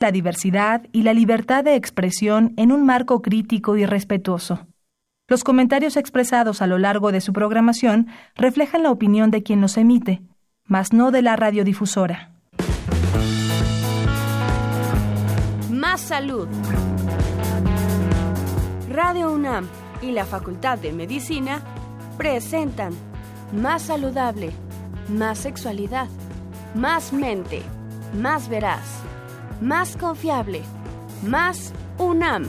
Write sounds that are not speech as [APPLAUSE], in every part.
la diversidad y la libertad de expresión en un marco crítico y respetuoso. Los comentarios expresados a lo largo de su programación reflejan la opinión de quien los emite, mas no de la radiodifusora. Más salud. Radio UNAM y la Facultad de Medicina presentan Más saludable, más sexualidad, más mente, más veraz, más confiable, más UNAM.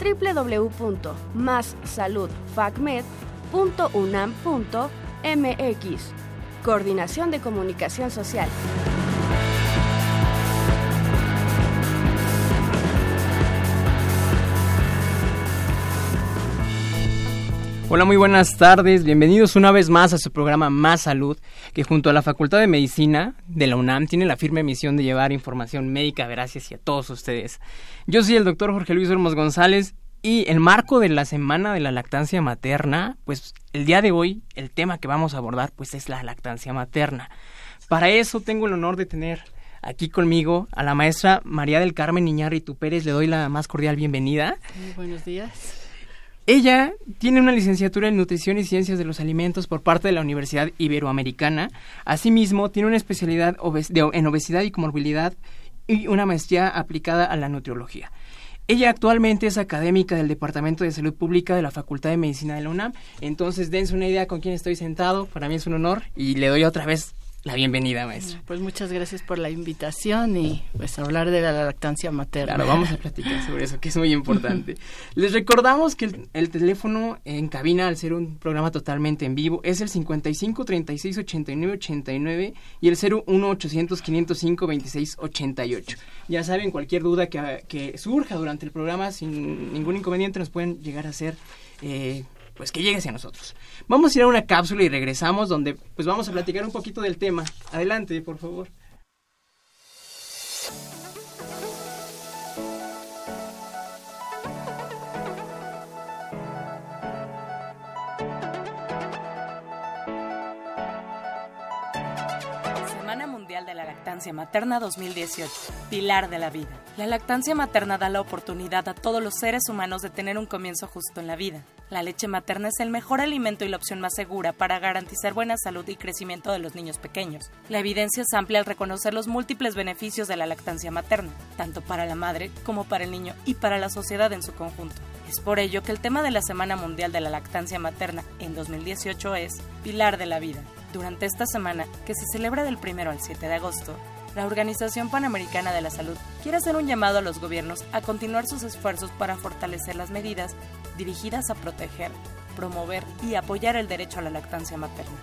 www.massaludfacmed.unam.mx Coordinación de Comunicación Social. Hola, muy buenas tardes. Bienvenidos una vez más a su programa Más Salud, que junto a la Facultad de Medicina de la UNAM tiene la firme misión de llevar información médica veraz hacia todos ustedes. Yo soy el doctor Jorge Luis Olmos González y en marco de la Semana de la Lactancia Materna, pues el día de hoy el tema que vamos a abordar pues es la lactancia materna. Para eso tengo el honor de tener aquí conmigo a la maestra María del Carmen Iñárritu Pérez. Le doy la más cordial bienvenida. Muy buenos días. Ella tiene una licenciatura en Nutrición y Ciencias de los Alimentos por parte de la Universidad Iberoamericana. Asimismo, tiene una especialidad en obesidad y comorbilidad y una maestría aplicada a la nutriología. Ella actualmente es académica del Departamento de Salud Pública de la Facultad de Medicina de la UNAM. Entonces, dense una idea con quién estoy sentado. Para mí es un honor y le doy otra vez la bienvenida, maestra. Pues muchas gracias por la invitación y pues hablar de la lactancia materna. Claro, vamos a platicar sobre eso, que es muy importante. [LAUGHS] Les recordamos que el, teléfono en cabina, al ser un programa totalmente en vivo, es el 55 36 89 89 y el 01 800 505 26 88. Ya saben, cualquier duda que, que surja durante el programa, sin ningún inconveniente, nos pueden llegar a hacer... Eh, pues que llegue hacia nosotros. Vamos a ir a una cápsula y regresamos donde pues vamos a platicar un poquito del tema. Adelante, por favor. Lactancia Materna 2018, Pilar de la Vida. La lactancia materna da la oportunidad a todos los seres humanos de tener un comienzo justo en la vida. La leche materna es el mejor alimento y la opción más segura para garantizar buena salud y crecimiento de los niños pequeños. La evidencia es amplia al reconocer los múltiples beneficios de la lactancia materna, tanto para la madre como para el niño y para la sociedad en su conjunto. Es por ello que el tema de la Semana Mundial de la Lactancia Materna en 2018 es Pilar de la Vida. Durante esta semana, que se celebra del 1 al 7 de agosto, la Organización Panamericana de la Salud quiere hacer un llamado a los gobiernos a continuar sus esfuerzos para fortalecer las medidas dirigidas a proteger, promover y apoyar el derecho a la lactancia materna.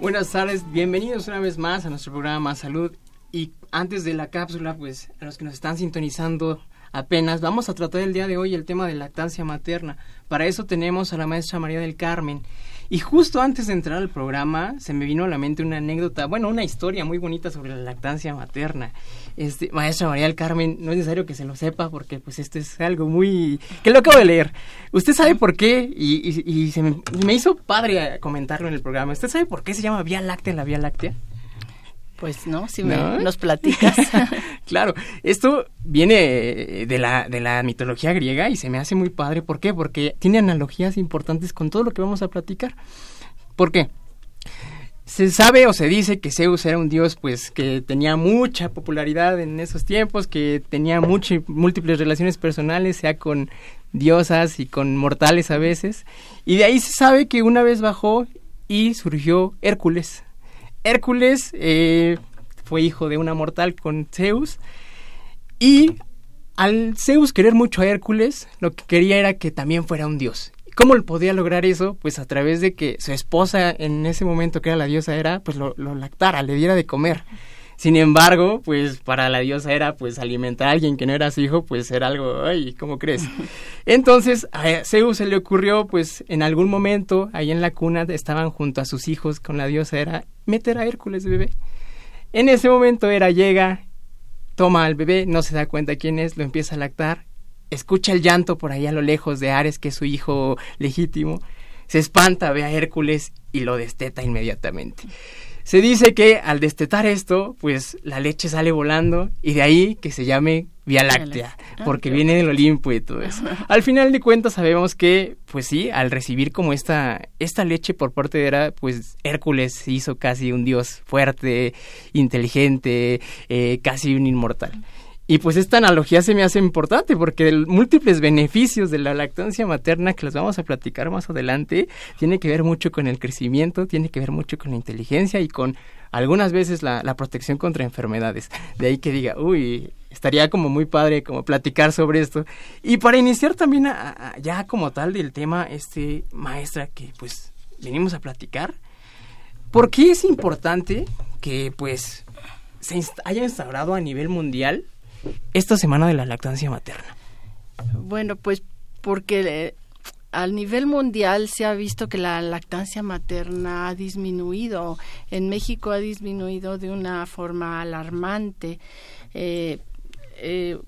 Buenas tardes, bienvenidos una vez más a nuestro programa Salud. Y antes de la cápsula, pues a los que nos están sintonizando apenas. Vamos a tratar el día de hoy el tema de lactancia materna. Para eso tenemos a la maestra María del Carmen. Y justo antes de entrar al programa se me vino a la mente una anécdota, bueno, una historia muy bonita sobre la lactancia materna. Este, maestra María del Carmen, no es necesario que se lo sepa porque pues esto es algo muy... que lo acabo de leer. ¿Usted sabe por qué? Y, y, se me, me, hizo padre comentarlo en el programa. ¿Usted sabe por qué se llama Vía Láctea la Vía Láctea? Pues no, si me nos platicas. [LAUGHS] claro, esto viene de la, de la mitología griega y se me hace muy padre. ¿Por qué? Porque tiene analogías importantes con todo lo que vamos a platicar. ¿Por qué? Se sabe o se dice que Zeus era un dios pues que tenía mucha popularidad en esos tiempos, que tenía muchas múltiples relaciones personales, sea con diosas y con mortales a veces. Y de ahí se sabe que una vez bajó y surgió Hércules Hércules eh, fue hijo de una mortal con Zeus y al Zeus querer mucho a Hércules, lo que quería era que también fuera un dios. ¿Cómo podía lograr eso? Pues a través de que su esposa en ese momento que era la diosa era, pues lo, lo lactara, le diera de comer. Sin embargo, pues para la diosa era pues alimentar a alguien que no era su hijo, pues era algo, ay, ¿cómo crees? [LAUGHS] Entonces, a Zeus se le ocurrió pues en algún momento ahí en la cuna estaban junto a sus hijos con la diosa era meter a Hércules bebé. En ese momento era llega, toma al bebé, no se da cuenta quién es, lo empieza a lactar escucha el llanto por ahí a lo lejos de Ares, que es su hijo legítimo, se espanta, ve a Hércules y lo desteta inmediatamente. Se dice que al destetar esto, pues la leche sale volando y de ahí que se llame Vía Láctea, Ah, porque viene del Olimpo y todo eso. Al final de cuentas sabemos que, pues sí, al recibir como esta, esta leche por parte de Hera, pues Hércules se hizo casi un dios fuerte, inteligente, eh, casi un inmortal. Y pues esta analogía se me hace importante porque el múltiples beneficios de la lactancia materna que los vamos a platicar más adelante tiene que ver mucho con el crecimiento, tiene que ver mucho con la inteligencia y con algunas veces la, protección contra enfermedades. De ahí que diga, uy, estaría como muy padre como platicar sobre esto. Y para iniciar también ya como tal del tema, este maestra que pues venimos a platicar, ¿por qué es importante que pues se inst- haya instaurado a nivel mundial esta semana de la lactancia materna? Bueno, pues porque eh, al nivel mundial se ha visto que la lactancia materna ha disminuido. En México ha disminuido de una forma alarmante. Eh, eh,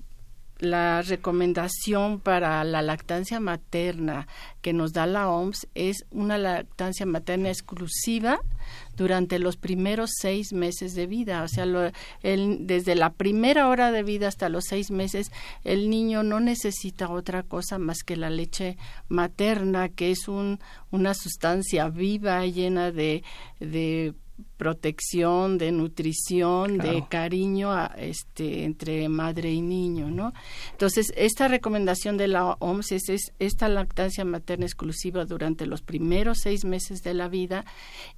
la recomendación para la lactancia materna que nos da la OMS es una lactancia materna exclusiva durante los primeros seis meses de vida. O sea, lo- el- desde la primera hora de vida hasta los seis meses, el niño no necesita otra cosa más que la leche materna, que es un, una sustancia viva, llena de, de protección, de nutrición, de cariño a- este, entre madre y niño, ¿no? Entonces, esta recomendación de la OMS es, es esta lactancia materna exclusiva durante los primeros seis meses de la vida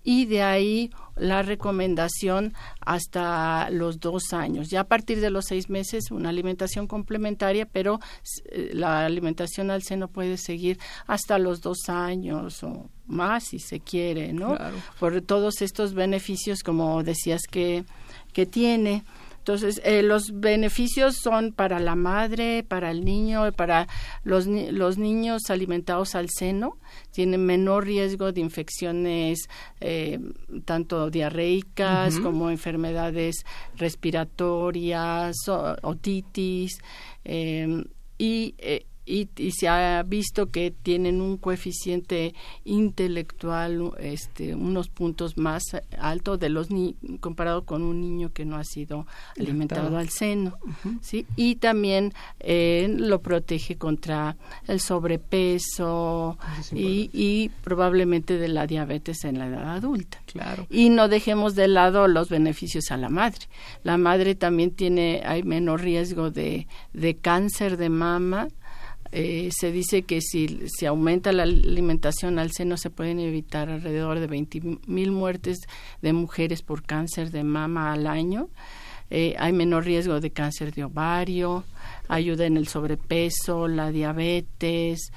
y de ahí la recomendación hasta los dos años. Ya a partir de los seis meses, una alimentación complementaria, pero eh, la alimentación al seno puede seguir hasta los dos años o más si se quiere, ¿no? Claro. Por todos estos beneficios, como decías que, que tiene. Entonces, eh, los beneficios son para la madre, para el niño, para los, los niños alimentados al seno, tienen menor riesgo de infecciones eh, tanto diarreicas como enfermedades respiratorias, o- otitis, eh, y, eh, y, y se ha visto que tienen un coeficiente intelectual este unos puntos más altos de los ni comparado con un niño que no ha sido alimentado al seno sí y también eh, lo protege contra el sobrepeso Eso es y, y probablemente de la diabetes en la edad adulta Claro. y no dejemos de lado los beneficios a la madre. La madre también tiene, hay menor riesgo de, de cáncer de mama. Eh, se dice que si se aumenta la alimentación al seno se pueden evitar alrededor de 20 mil muertes de mujeres por cáncer de mama al año. Eh, hay menor riesgo de cáncer de ovario, ayuda en el sobrepeso, la diabetes,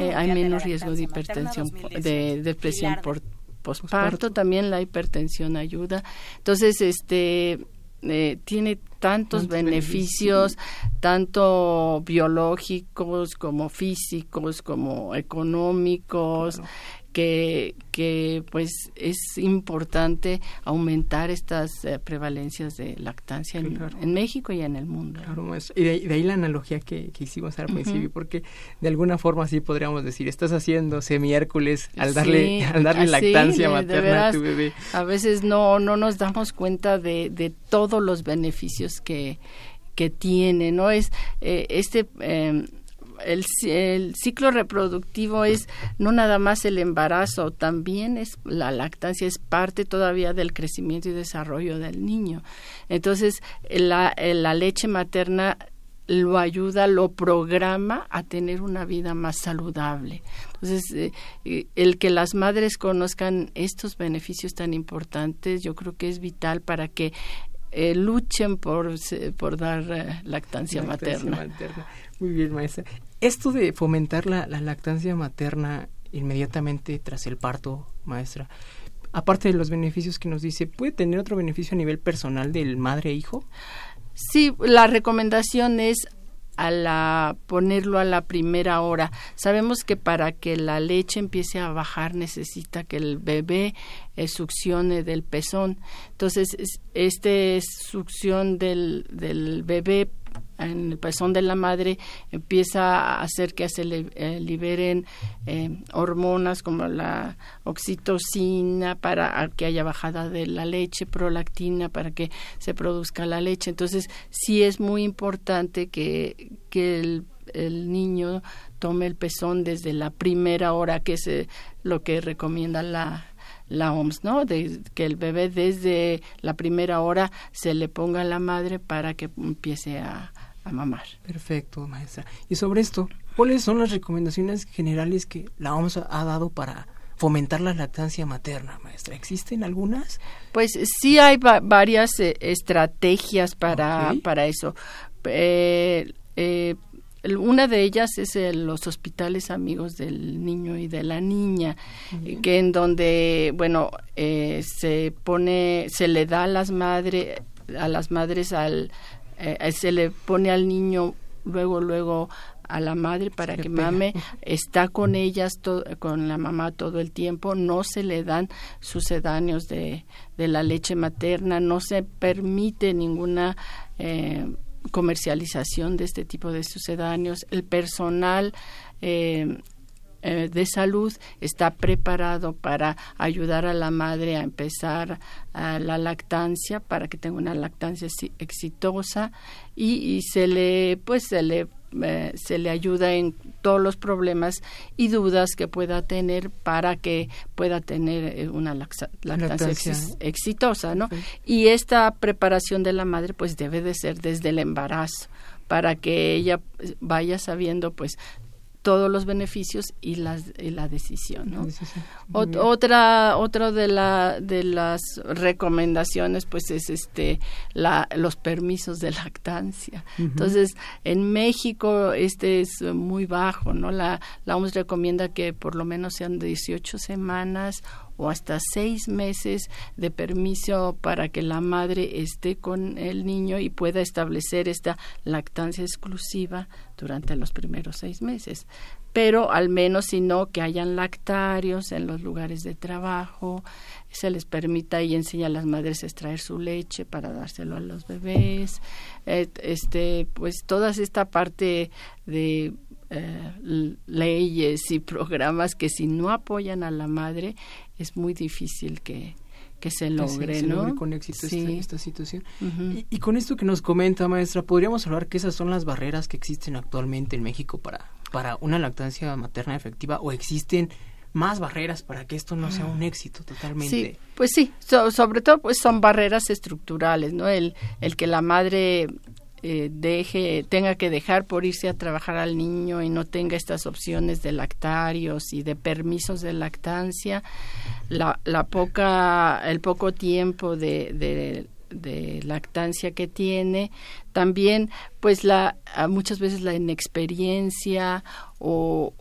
eh, hay menos riesgo de hipertensión, po- 2018. de depresión por Posparto. también la hipertensión ayuda. Entonces, este eh, tiene tantos Tantos beneficios, tanto biológicos como físicos, como económicos, Claro. Que, que pues es importante aumentar estas eh, prevalencias de lactancia en, Claro. en México y en el mundo. Claro. Y de, ahí- de ahí la analogía que, que hicimos al principio, porque de alguna forma sí podríamos decir, estás haciendo semi-Hércules al darle, Sí, al darle lactancia materna a tu bebé. A veces no, no nos damos cuenta de, de todos los beneficios que, que tiene, ¿no? Es eh, este eh, el, ci- el ciclo reproductivo es no nada más el embarazo, también es la lactancia es parte todavía del crecimiento y desarrollo del niño. Entonces, la, la leche materna lo ayuda, lo programa a tener una vida más saludable. Entonces, eh, eh, el que las madres conozcan estos beneficios tan importantes, yo creo que es vital para que eh, luchen por, por dar eh, lactancia, Lactancia materna. materna. Muy bien, maestra. Esto de fomentar la, la lactancia materna inmediatamente tras el parto, maestra, aparte de los beneficios que nos dice, ¿puede tener otro beneficio a nivel personal del madre e hijo? Sí, la recomendación es a la ponerlo a la primera hora. Sabemos que para que la leche empiece a bajar necesita que el bebé eh, succione del pezón. Entonces, es- este succión del, del bebé en el pezón de la madre empieza a hacer que se le, eh, liberen eh, hormonas como la oxitocina para que haya bajada de la leche, prolactina para que se produzca la leche. Entonces, sí es muy importante que, que el, el niño tome el pezón desde la primera hora, que es eh, lo que recomienda la, la OMS, ¿no? De que el bebé desde la primera hora se le ponga a la madre para que empiece a, a mamar. Perfecto, maestra. Y sobre esto, ¿cuáles son las recomendaciones generales que la OMS ha dado para fomentar la lactancia materna, maestra? ¿Existen algunas? Pues sí hay varias eh, estrategias para, para eso. Eh, eh, una de ellas es los hospitales amigos del niño y de la niña, que en donde, bueno, se pone, se le da a las madres, a las madres al, eh, se le pone al niño luego, luego a la madre para que mame, está con ellas, con la mamá todo el tiempo, no se le dan sucedáneos de, de la leche materna, no se permite ninguna eh, comercialización de este tipo de sucedáneos. El personal eh, eh, de salud está preparado para ayudar a la madre a empezar la lactancia para que tenga una lactancia exitosa y, se le pues se le eh, se le ayuda en todos los problemas y dudas que pueda tener para que pueda tener eh, una lactancia, exitosa, ¿no? Y esta preparación de la madre pues debe de ser desde el embarazo para que ella vaya sabiendo pues todos los beneficios y, las, la decisión. ¿no? otra otra de la de las recomendaciones pues es este la los permisos de lactancia. Entonces, en México este es muy bajo, ¿no? La la OMS recomienda que por lo menos sean 18 semanas o hasta seis meses de permiso para que la madre esté con el niño y pueda establecer esta lactancia exclusiva durante los primeros seis meses. Pero al menos si no, que hayan lactarios en los lugares de trabajo, se les permita y enseña a las madres a extraer su leche para dárselo a los bebés, este, pues toda esta parte de eh, leyes y programas que si no apoyan a la madre es muy difícil que, que se logre, ¿no? con éxito esta, situación. y, con esto que nos comenta, maestra, ¿podríamos hablar que esas son las barreras que existen actualmente en México para, para una lactancia materna efectiva o existen más barreras para que esto no sea un éxito totalmente? Sí, pues sí, sobre todo pues son barreras estructurales, ¿no? El, el que la madre eh, deje, tenga que dejar por irse a trabajar al niño y no tenga estas opciones de lactarios y de permisos de lactancia, la, la poca, el poco tiempo de, de, de lactancia que tiene, también pues la muchas veces la inexperiencia o,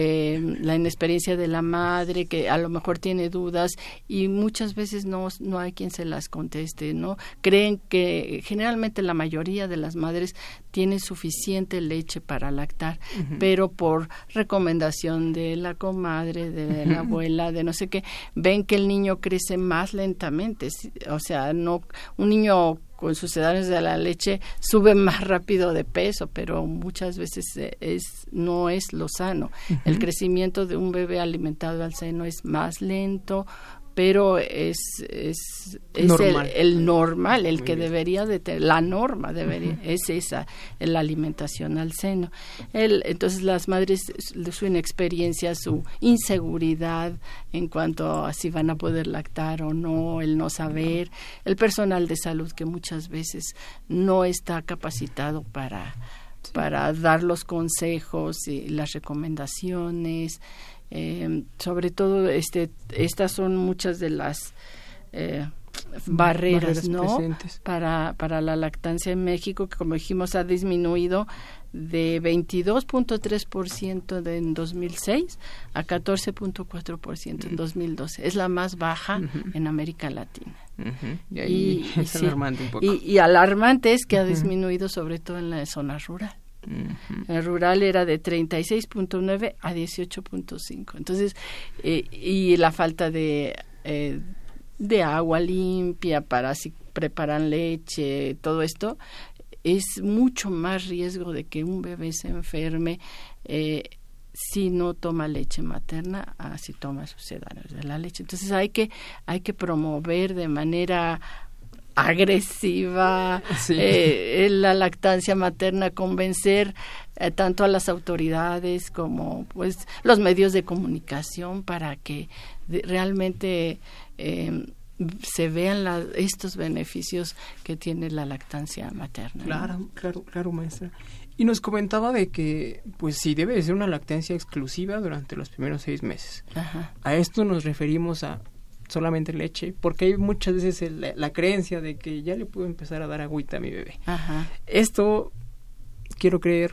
eh, la inexperiencia de la madre que a lo mejor tiene dudas y muchas veces no, no hay quien se las conteste, ¿no? Creen que generalmente la mayoría de las madres tienen suficiente leche para lactar, pero por recomendación de la comadre, de la abuela, de no sé qué, ven que el niño crece más lentamente, o sea, no un niño con sucedáneos de la leche sube más rápido de peso, pero muchas veces eh, es no es lo sano. El crecimiento de un bebé alimentado al seno es más lento, pero es, es, El, normal, el que debería de tener, la norma debería, es esa, la alimentación al seno. El, entonces las madres, su inexperiencia, su inseguridad en cuanto a si van a poder lactar o no, el no saber, el personal de salud que muchas veces no está capacitado para, para dar los consejos y las recomendaciones, eh, sobre todo, este, estas son muchas de las eh, barreras, ¿no? Para, para la lactancia en México, que como dijimos ha disminuido de 22.3% en 2006 a 14.4% en 2012. Es la más baja en América Latina. Y, es alarmante un poco. Y, alarmante es que ha disminuido sobre todo en la zona rural. El rural era de 36.9 a 18.5. Entonces, eh, y la falta de, eh, de agua limpia para si preparan leche, todo esto, es mucho más riesgo de que un bebé se enferme eh, si no toma leche materna a si toma sucedáneos de la leche. Entonces hay que, hay que promover de manera agresiva eh, la lactancia materna, convencer eh, tanto a las autoridades como pues los medios de comunicación para que realmente eh, se vean estos beneficios que tiene la lactancia materna. Claro, claro, claro, maestra. Y nos comentaba de que, pues sí, debe de ser una lactancia exclusiva durante los primeros seis meses. A esto nos referimos a solamente leche, porque hay muchas veces la creencia de que ya le puedo empezar a dar agüita a mi bebé. Esto, quiero creer,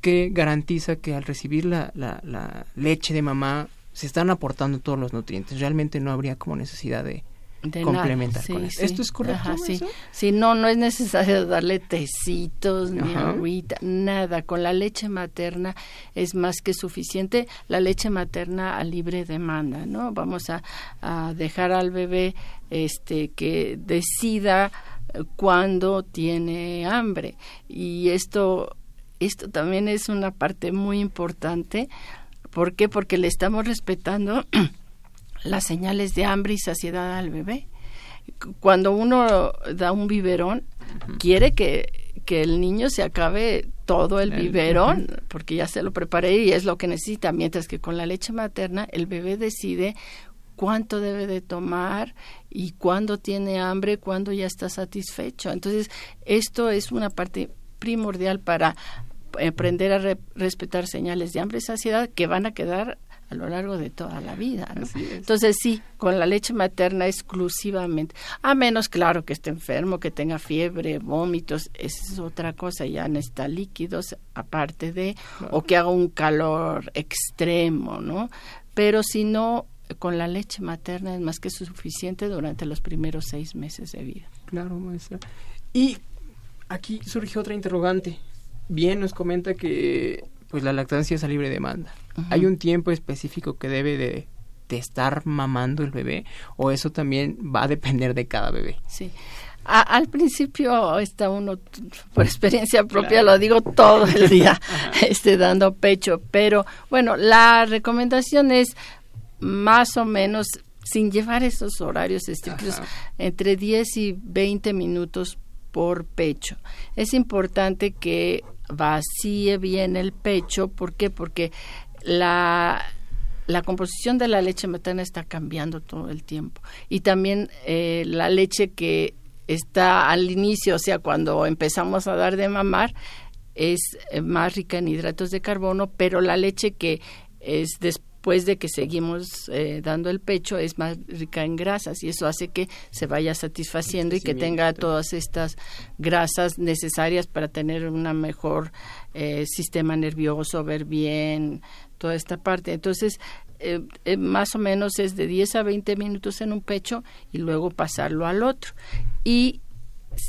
que garantiza que al recibir la, la, la leche de mamá se están aportando todos los nutrientes. Realmente no habría como necesidad de, complementar con ¿Esto es correcto? sí. sí, no, no es necesario darle tecitos ni agüita, nada. Con la leche materna es más que suficiente. La leche materna a libre demanda, ¿no? Vamos a, a dejar al bebé este que decida cuándo tiene hambre. Y esto, esto también es una parte muy importante. ¿Por qué? Porque le estamos respetando [CLEARS THROAT] las señales de hambre y saciedad al bebé. Cuando uno da un biberón, quiere que, que, el niño se acabe todo el, biberón, porque ya se lo preparé y es lo que necesita, mientras que con la leche materna el bebé decide cuánto debe de tomar y cuándo tiene hambre, cuándo ya está satisfecho. Entonces, esto es una parte primordial para aprender a respetar señales de hambre y saciedad que van a quedar a lo largo de toda la vida. Entonces sí, con la leche materna exclusivamente, a menos claro que esté enfermo, que tenga fiebre, vómitos, es otra cosa, ya necesita líquidos aparte de, o que haga un calor extremo, ¿no? Pero si no, con la leche materna es más que suficiente durante los primeros seis meses de vida. Claro, maestra. Y aquí surge otra interrogante. Bien nos comenta que pues la lactancia es a libre demanda. ¿Hay un tiempo específico que debe de, estar mamando el bebé o eso también va a depender de cada bebé? Sí. al principio está uno, por experiencia propia, lo digo todo el [LAUGHS] día, este, dando pecho, pero bueno, la recomendación es más o menos, sin llevar esos horarios estrictos, entre 10 y 20 minutos por pecho. Es importante que vacíe bien el pecho. ¿Por qué? Porque la, la composición de la leche materna está cambiando todo el tiempo. Y también eh, la leche que está al inicio, o sea, cuando empezamos a dar de mamar, es eh, más rica en hidratos de carbono, pero la leche que es después después de que seguimos eh, dando el pecho es más rica en grasas y eso hace que se vaya satisfaciendo y que tenga todas estas grasas necesarias para tener un mejor eh, sistema nervioso, ver bien, toda esta parte. Entonces, eh, más o menos es de 10 a 20 minutos en un pecho y luego pasarlo al otro. Y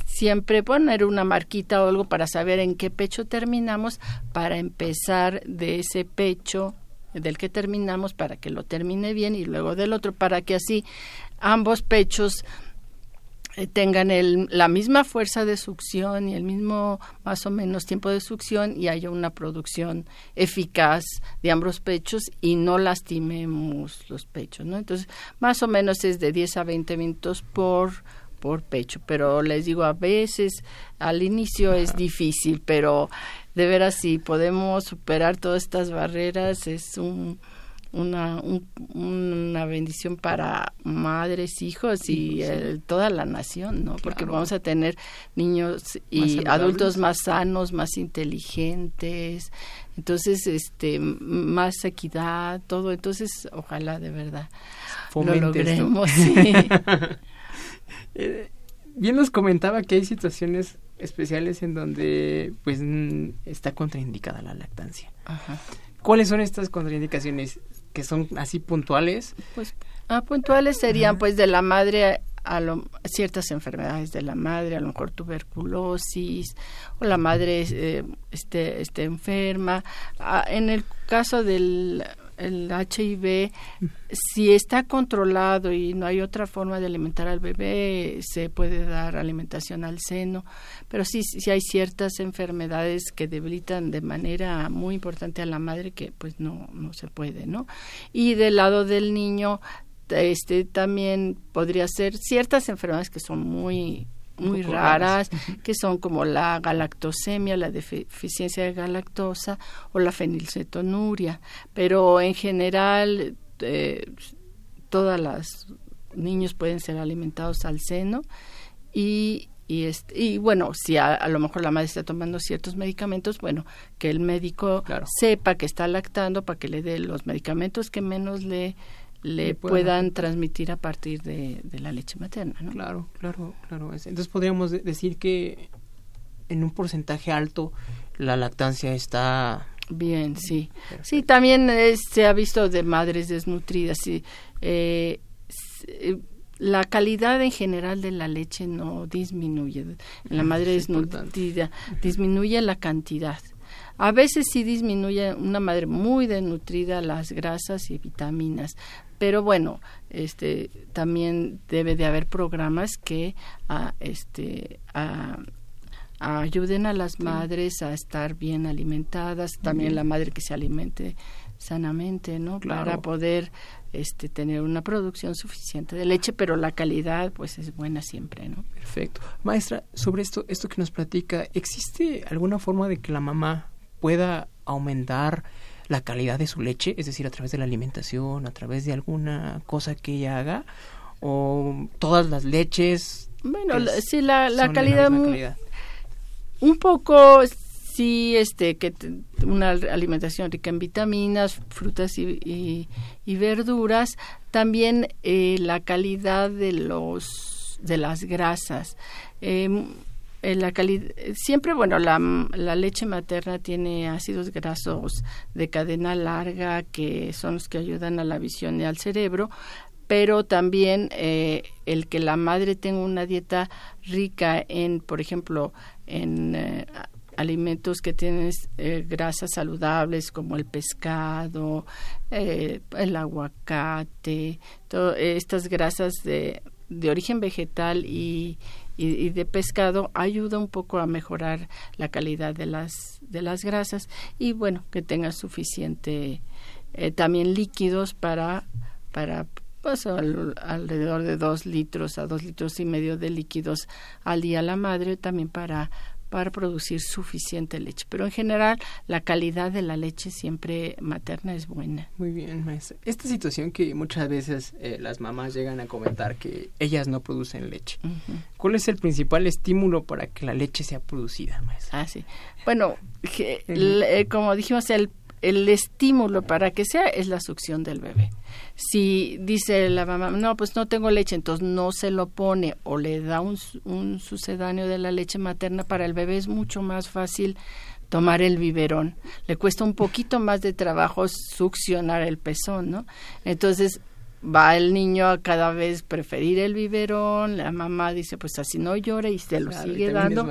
siempre poner una marquita o algo para saber en qué pecho terminamos para empezar de ese pecho del que terminamos para que lo termine bien y luego del otro para que así ambos pechos eh, tengan la misma fuerza de succión y el mismo más o menos tiempo de succión y haya una producción eficaz de ambos pechos y no lastimemos los pechos, ¿no? Entonces, más o menos es de 10 a 20 minutos por por pecho, pero les digo a veces al inicio es difícil, pero de veras si podemos superar todas estas barreras. Es un, una, una bendición para madres, hijos y toda la nación, ¿no? Porque vamos a tener niños y adultos más sanos, más inteligentes, entonces, este, más equidad, todo. Entonces, ojalá de verdad lo logremos. [LAUGHS] Eh, bien nos comentaba que hay situaciones especiales en donde pues está contraindicada la lactancia. ¿Cuáles son estas contraindicaciones que son así puntuales? Pues ah, puntuales serían pues de la madre a ciertas enfermedades de la madre, a lo mejor tuberculosis o la madre eh, esté, esté enferma. Ah, en el caso del el HIV, si está controlado y no hay otra forma de alimentar al bebé, se puede dar alimentación al seno, pero sí, sí hay ciertas enfermedades que debilitan de manera muy importante a la madre que pues no, no se puede, ¿no? Y del lado del niño, este también podría ser ciertas enfermedades que son muy muy raras, que son como la galactosemia, la deficiencia de galactosa o la fenilcetonuria. Pero en general, eh, todas las niños pueden ser alimentados al seno y y, este, y bueno, si a, lo mejor la madre está tomando ciertos medicamentos, bueno, que el médico sepa que está lactando para que le dé los medicamentos que menos le le puedan, transmitir a partir de, la leche materna. ¿no? Claro, claro, claro. Entonces podríamos decir que en un porcentaje alto la lactancia está bien, sí. Sí, también se ha visto de madres desnutridas. Sí. Eh, eh, la calidad en general de la leche no disminuye. En la madre desnutrida disminuye la cantidad. A veces sí disminuye una madre muy desnutrida las grasas y vitaminas, pero bueno este también debe de haber programas que a, este ayuden a las madres a estar bien alimentadas también la madre que se alimente sanamente no para poder este tener una producción suficiente de leche pero la calidad pues es buena siempre no perfecto. Maestra sobre esto esto que nos platica existe alguna forma de que la mamá pueda aumentar la calidad de su leche, es decir, a través de la alimentación, a través de alguna cosa que ella haga, o todas las leches. Bueno, sí, la, la calidad, Un poco, sí, este, que una alimentación rica en vitaminas, frutas y, y, verduras, también eh, la calidad de los de las grasas. Eh, eh, la siempre bueno la, la, leche materna tiene ácidos grasos de cadena larga que son los que ayudan a la visión y al cerebro pero también eh, el que la madre tenga una dieta rica en por ejemplo en eh, alimentos que tienen grasas saludables como el pescado, el aguacate, estas grasas de, de origen vegetal y, y, de pescado ayuda un poco a mejorar la calidad de las de las grasas y bueno que tenga suficiente eh, también líquidos para para pues alrededor de dos litros a dos litros y medio de líquidos al día la madre también para para producir suficiente leche. Pero en general la calidad de la leche siempre materna es buena. Muy bien, maestra. Esta situación que muchas veces eh, las mamás llegan a comentar que ellas no producen leche. ¿Cuál es el principal estímulo para que la leche sea producida, maestra? Ah, sí. Bueno, eh, como dijimos, el el estímulo para que sea es la succión del bebé. Si dice la mamá, no, pues no tengo leche, entonces no se lo pone o le da un, un sucedáneo de la leche materna, para el bebé es mucho más fácil tomar el biberón. Le cuesta un poquito más de trabajo succionar el pezón, ¿no? Entonces, va el niño a cada vez preferir el biberón, la mamá dice pues así no llora y se lo sigue dando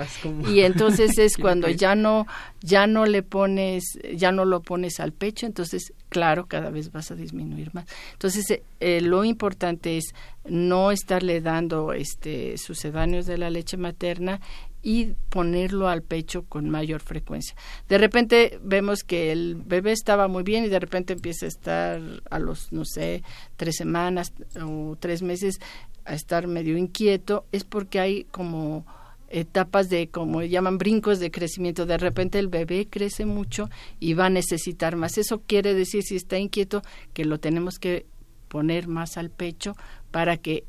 y entonces [LAUGHS] es cuando ya no ya no le pones ya no lo pones al pecho entonces claro cada vez vas a disminuir más. Entonces eh, eh, lo importante es no estarle dando este sucedáneos de la leche materna y ponerlo al pecho con mayor frecuencia. De repente vemos que el bebé estaba muy bien y de repente empieza a estar a los, no sé, tres semanas o tres meses a estar medio inquieto, es porque hay como etapas de, como llaman, brincos de crecimiento. De repente el bebé crece mucho y va a necesitar más. Eso quiere decir, si está inquieto, que lo tenemos que poner más al pecho para que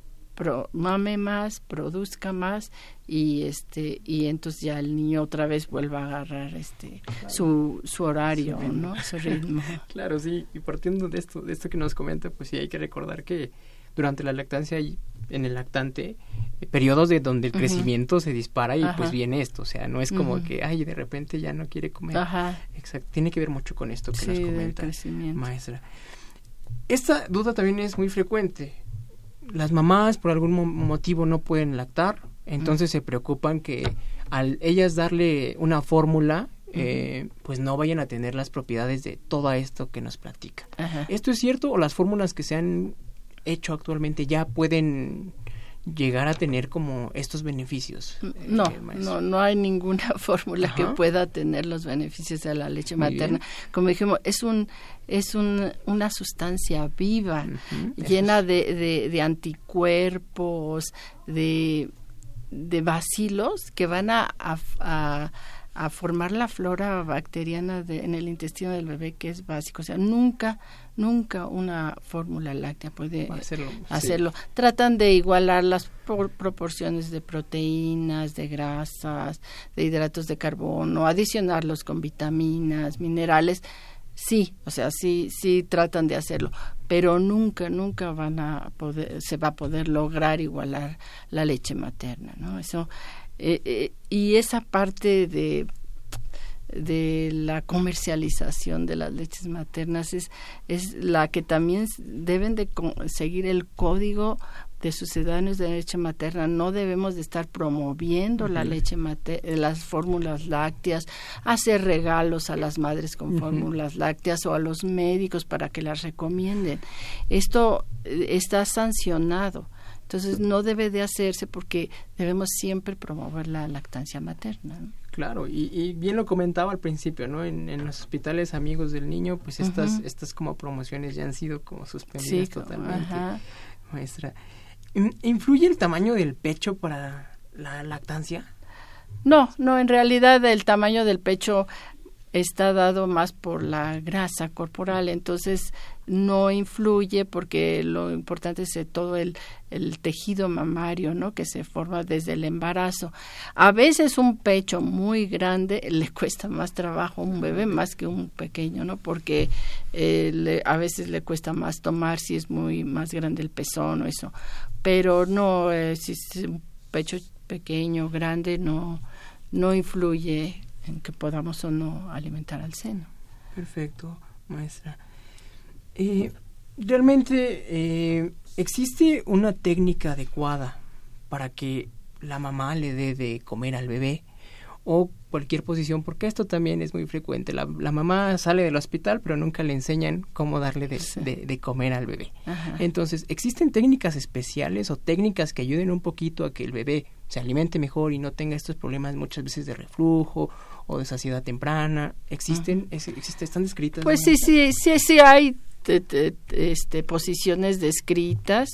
mame más, produzca más y este y entonces ya el niño otra vez vuelva a agarrar este su, su horario, ¿no? Su ritmo. [LAUGHS] claro, sí, y partiendo de esto de esto que nos comenta, pues sí hay que recordar que durante la lactancia y en el lactante eh, periodos de donde el crecimiento se dispara y pues viene esto, o sea, no es como que ay, de repente ya no quiere comer. Ajá. Exacto, tiene que ver mucho con esto que nos comenta maestra. Esta duda también es muy frecuente las mamás por algún motivo no pueden lactar, entonces se preocupan que al ellas darle una fórmula eh, pues no vayan a tener las propiedades de todo esto que nos platica. ¿Esto es cierto o las fórmulas que se han hecho actualmente ya pueden llegar a tener como estos beneficios? eh, No, maestro? no, no hay ninguna [LAUGHS] fórmula que pueda tener los beneficios de la leche Muy materna. Como dijimos, es un es un, una sustancia viva, llena es. de, de, de anticuerpos, de, de bacilos que van a, a, a- a formar la flora bacteriana de- en el intestino del bebé, que es básico. O sea, nunca, nunca una fórmula láctea puede Hacerlo, sí. hacerlo. Tratan de igualar las por- proporciones de proteínas, de grasas, de hidratos de carbono, adicionarlos con vitaminas, minerales. Sí, o sea, sí, sí tratan de hacerlo, pero nunca, nunca van a poder, se va a poder lograr igualar la leche materna, ¿no? Eso eh, eh, y esa parte de de la comercialización de las leches maternas es, es la que también deben de seguir el código de sucedáneos de leche materna. No debemos de estar promoviendo la leche materna, las fórmulas lácteas, hacer regalos a las madres con fórmulas lácteas o a los médicos para que las recomienden. Esto eh, está sancionado. Entonces no debe de hacerse porque debemos siempre promover la lactancia materna. ¿no? Claro, y, y bien lo comentaba al principio, ¿no? En, en los hospitales amigos del niño, pues estas, estas como promociones ya han sido como suspendidas como- totalmente, maestra. ¿In- ¿Influye el tamaño del pecho para la lactancia? No, no, en realidad el tamaño del pecho está dado más por la grasa corporal, entonces no influye porque lo importante es eh, todo el, el tejido mamario, ¿no? Que se forma desde el embarazo. A veces un pecho muy grande [LAUGHS] le cuesta más trabajo a un bebé más que un pequeño, ¿no? Porque eh, a veces le cuesta más tomar si es muy más grande el pezón o eso. Pero no, eh, si es un pecho pequeño, grande, no, no influye en que podamos o no alimentar al seno. Perfecto, maestra. Eh, realmente eh, existe una técnica adecuada para que la mamá le dé de comer al bebé o cualquier posición, porque esto también es muy frecuente. La, la mamá sale del hospital, pero nunca le enseñan cómo darle de, Sí. de- de comer al bebé. Ajá. Entonces, ¿existen técnicas especiales o técnicas que ayuden un poquito a que el bebé se alimente mejor y no tenga estos problemas muchas veces de reflujo o de saciedad temprana? ¿Existen? Es- existe, ¿Están descritas? Pues sí, sí, sí, sí hay te- te- te- este, posiciones descritas.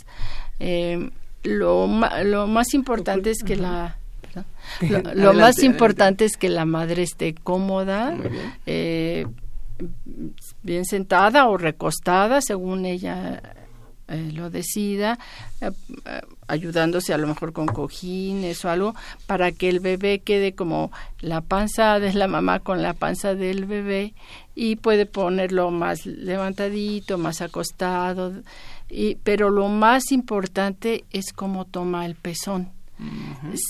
Eh, lo, lo más importante es que la... [LAUGHS] Lo, lo Adelante, más adelante. importante es que la madre esté cómoda, bien. eh, bien sentada o recostada, según ella eh, lo decida, eh, eh, ayudándose a lo mejor con cojines o algo, para que el bebé quede como la panza de la mamá con la panza del bebé y puede ponerlo más levantadito, más acostado, y, pero lo más importante es cómo toma el pezón.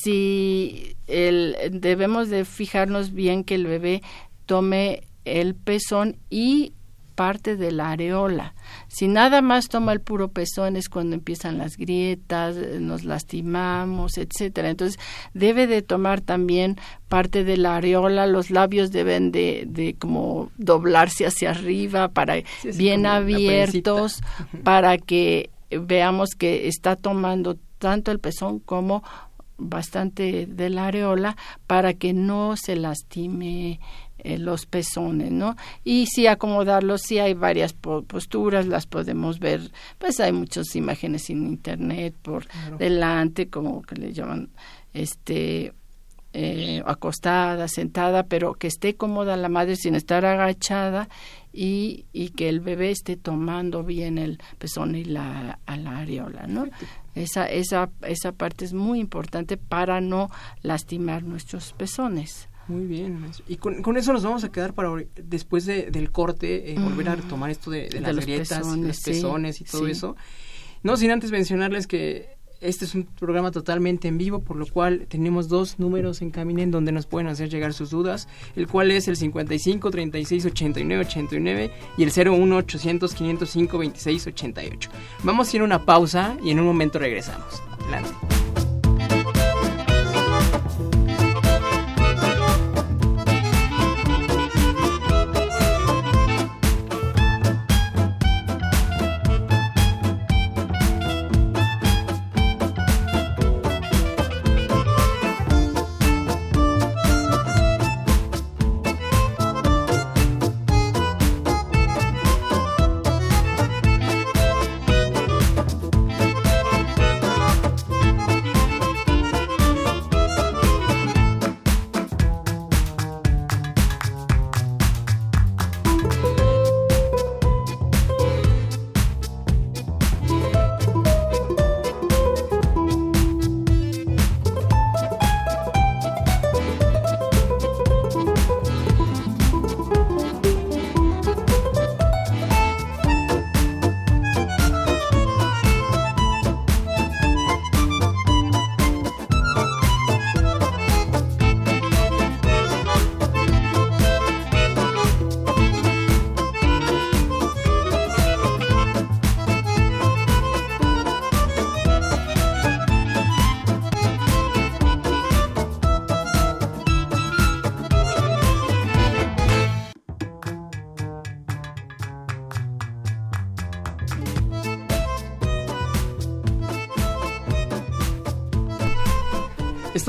Si el, debemos de fijarnos bien que el bebé tome el pezón y parte de la areola. Si nada más toma el puro pezón es cuando empiezan las grietas, eh, nos lastimamos, etcétera. Entonces debe de tomar también parte de la areola, los labios deben de, de como doblarse hacia arriba para Sí, bien abiertos para que veamos que está tomando tanto el pezón como bastante de la areola para que no se lastime eh, los pezones, ¿no? Y sí acomodarlos, sí hay varias po- posturas, las podemos ver, pues hay muchas imágenes en internet por Claro. delante, como que le llaman, este, eh, acostada, sentada, pero que esté cómoda la madre sin estar agachada y, y que el bebé esté tomando bien el pezón y la, a la areola, ¿no? Esa, esa, esa parte es muy importante para no lastimar nuestros pezones. Muy bien. maestro. Y con, con eso nos vamos a quedar para después de- del corte, eh, volver a retomar esto de, de De las los grietas, pezones, los sí, pezones y todo sí. eso. No sin antes mencionarles que este es un programa totalmente en vivo, por lo cual tenemos dos números en camino en donde nos pueden hacer llegar sus dudas, el cual es el 55 36 89 89 y el 01 800 505 26 88. Vamos a ir a una pausa y en un momento regresamos. Adelante.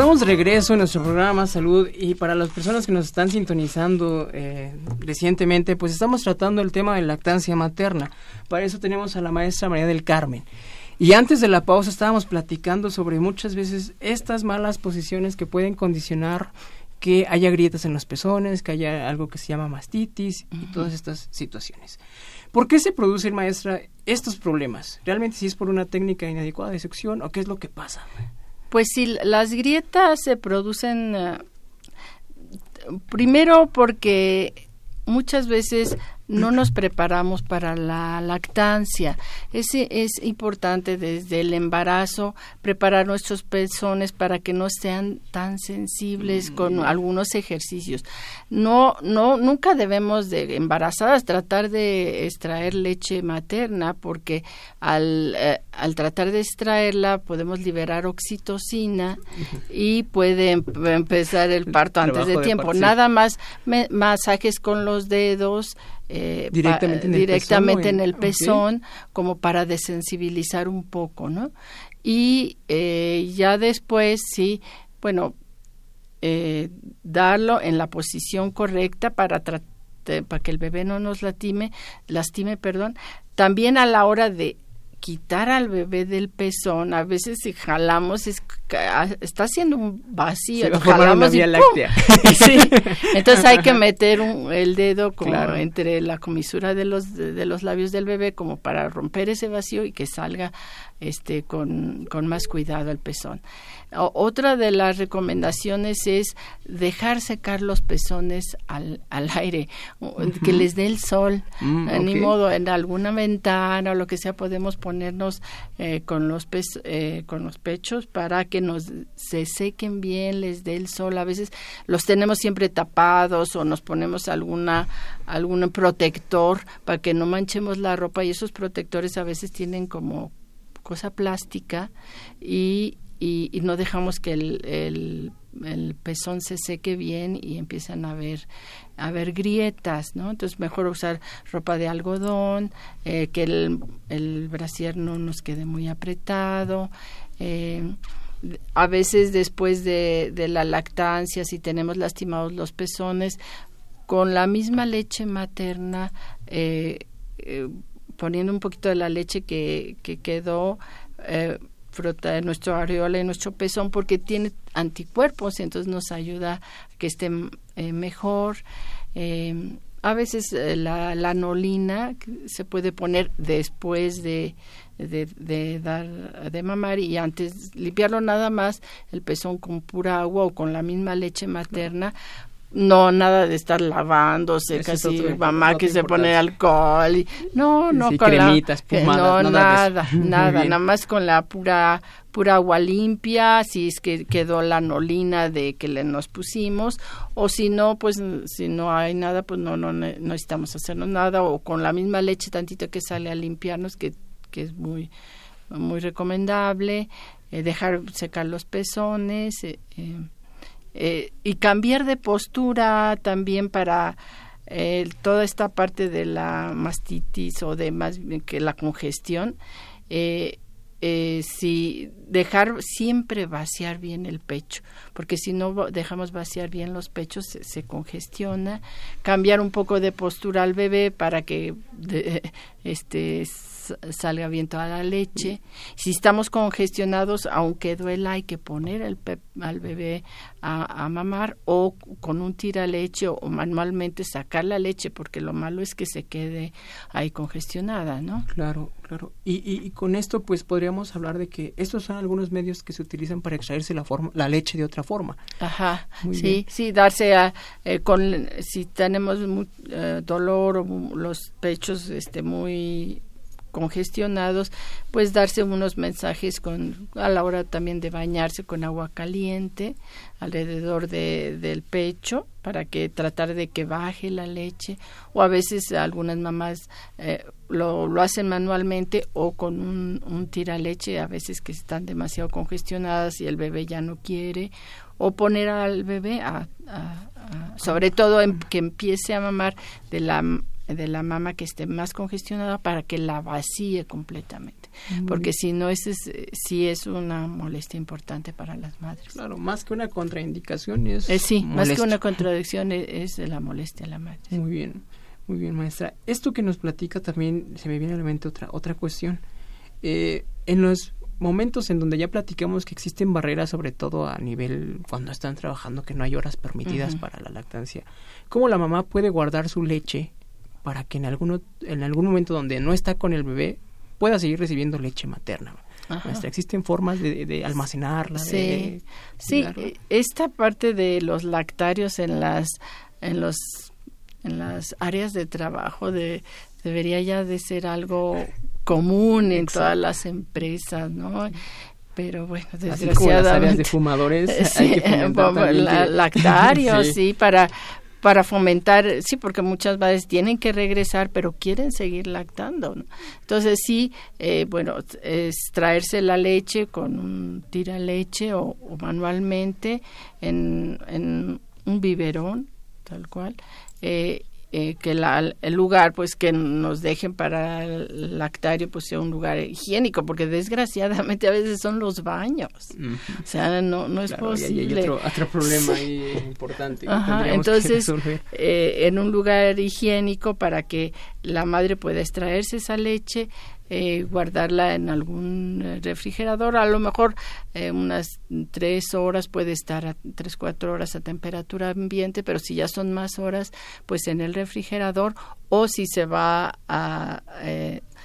Estamos de regreso en nuestro programa Salud y para las personas que nos están sintonizando eh, recientemente, pues estamos tratando el tema de lactancia materna. Para eso tenemos a la maestra María del Carmen. Y antes de la pausa estábamos platicando sobre muchas veces estas malas posiciones que pueden condicionar que haya grietas en los pezones, que haya algo que se llama mastitis y todas estas situaciones. ¿Por qué se producen, maestra, estos problemas? ¿Realmente si es por una técnica inadecuada de succión o qué es lo que pasa? Pues si las grietas se producen eh, primero porque muchas veces no nos preparamos para la lactancia. Es, es importante desde el embarazo preparar nuestros pezones para que no sean tan sensibles con mm. algunos ejercicios. No, no, nunca debemos de embarazadas tratar de extraer leche materna porque al, eh, al tratar de extraerla podemos liberar oxitocina y puede em, empezar el parto antes de tiempo. Nada más masajes con los dedos eh, directamente, en, el directamente pezón, en el pezón como para desensibilizar un poco, ¿no? Y eh, ya después, sí, bueno, eh, darlo en la posición correcta para para que el bebé no nos latime, lastime, perdón. También a la hora de quitar al bebé del pezón, a veces si jalamos es, está haciendo un vacío, jalamos y [LAUGHS] sí. Entonces hay que [LAUGHS] meter el dedo como entre la comisura de los de, los labios del bebé como para romper ese vacío y que salga este con, con más cuidado el pezón. Otra de las recomendaciones es dejar secar los pezones al, al aire, que les dé el sol, mm, eh, ni modo, en alguna ventana o lo que sea podemos ponernos eh, con, los eh, con los pechos para que nos se sequen bien, les dé el sol. A veces los tenemos siempre tapados o nos ponemos alguna algún protector para que no manchemos la ropa y esos protectores a veces tienen como cosa plástica y y, no dejamos que el, pezón se seque bien y empiezan a haber a ver grietas, ¿no? Entonces mejor usar ropa de algodón, eh, que el, el brasier no nos quede muy apretado. Eh, a veces después de, de la lactancia, si tenemos lastimados los pezones, con la misma leche materna, eh, poniendo un poquito de la leche que quedó, frota nuestro areola y nuestro pezón porque tiene anticuerpos, entonces nos ayuda a que esté eh, mejor. Eh, a veces eh, la lanolina se puede poner después de, de, de, dar de mamar y antes limpiarlo nada más el pezón con pura agua o con la misma leche materna no, nada de estar lavándose, casi mamá que se pone alcohol. Y, no, no, con cremitas, la, no, nada, [LAUGHS] nada, nada más con la pura pura agua limpia, si es que quedó la nolina de que le nos pusimos, o si no, pues si no hay nada, pues no, no, no necesitamos hacernos nada, o con la misma leche tantito que sale a limpiarnos, que, que es muy, muy recomendable, eh, dejar secar los pezones, eh, eh eh, y cambiar de postura también para eh, toda esta parte de la mastitis o de más que la congestión. Eh, eh, si dejar siempre vaciar bien el pecho, porque si no dejamos vaciar bien los pechos se, congestiona, cambiar un poco de postura al bebé para que [LAUGHS] este salga bien toda la leche. Si estamos congestionados, aunque duela, hay que poner el al bebé a, mamar o con un tira leche o, manualmente sacar la leche, porque lo malo es que se quede ahí congestionada, ¿no? Claro, claro. Y, y, con esto, pues podríamos hablar de que estos son algunos medios que se utilizan para extraerse la forma, la leche de otra forma. Ajá. sí, sí, darse a, eh, con si tenemos eh, dolor o los pechos, este, muy congestionados, pues darse unos mensajes con a la hora también de bañarse con agua caliente alrededor de, del pecho para que tratar de que baje la leche. O a veces algunas mamás eh, lo, lo, hacen manualmente o con un, un tira leche a veces que están demasiado congestionadas y el bebé ya no quiere. O poner al bebé a, sobre todo que empiece a mamar de la de la mama que esté más congestionada para que la vacíe completamente. Porque si no, ese es, sí es una molestia importante para las madres. Claro, más que una contraindicación es. Eh, sí, más que una [LAUGHS] contradicción es, de la molestia a la madre. Muy bien, muy bien, maestra. Esto que nos platica también se me viene a la mente otra, otra cuestión. Eh, en los momentos en donde ya platicamos que existen barreras, sobre todo a nivel cuando están trabajando, que no hay horas permitidas para la lactancia, ¿cómo la mamá puede guardar su leche para que en, alguno, en algún momento donde no está con el bebé pueda seguir recibiendo leche materna? existen formas de, almacenarla. Sí, sí esta parte de los lactarios en las, en los en las áreas de trabajo de, debería ya de ser algo común en todas las empresas, ¿no? pero bueno, desgraciadamente. Así áreas de fumadores, hay que [LAUGHS] la, [LAUGHS] lactarios, sí. para para fomentar, sí, porque muchas veces tienen que regresar, pero quieren seguir lactando. Entonces sí, eh, bueno, es traerse la leche con un tira leche o, o manualmente en, en un biberón, tal cual, eh, eh, que el lugar pues que nos dejen para el lactario pues sea un lugar higiénico porque desgraciadamente a veces son los baños. O sea no no es posible hay, otro, problema importante entonces eh, en un lugar higiénico para que la madre pueda extraerse esa leche eh, guardarla en algún eh, refrigerador. A lo mejor eh, unas tres horas puede estar a tres, cuatro horas a temperatura ambiente, pero si ya son más horas, pues en el refrigerador o si se va a...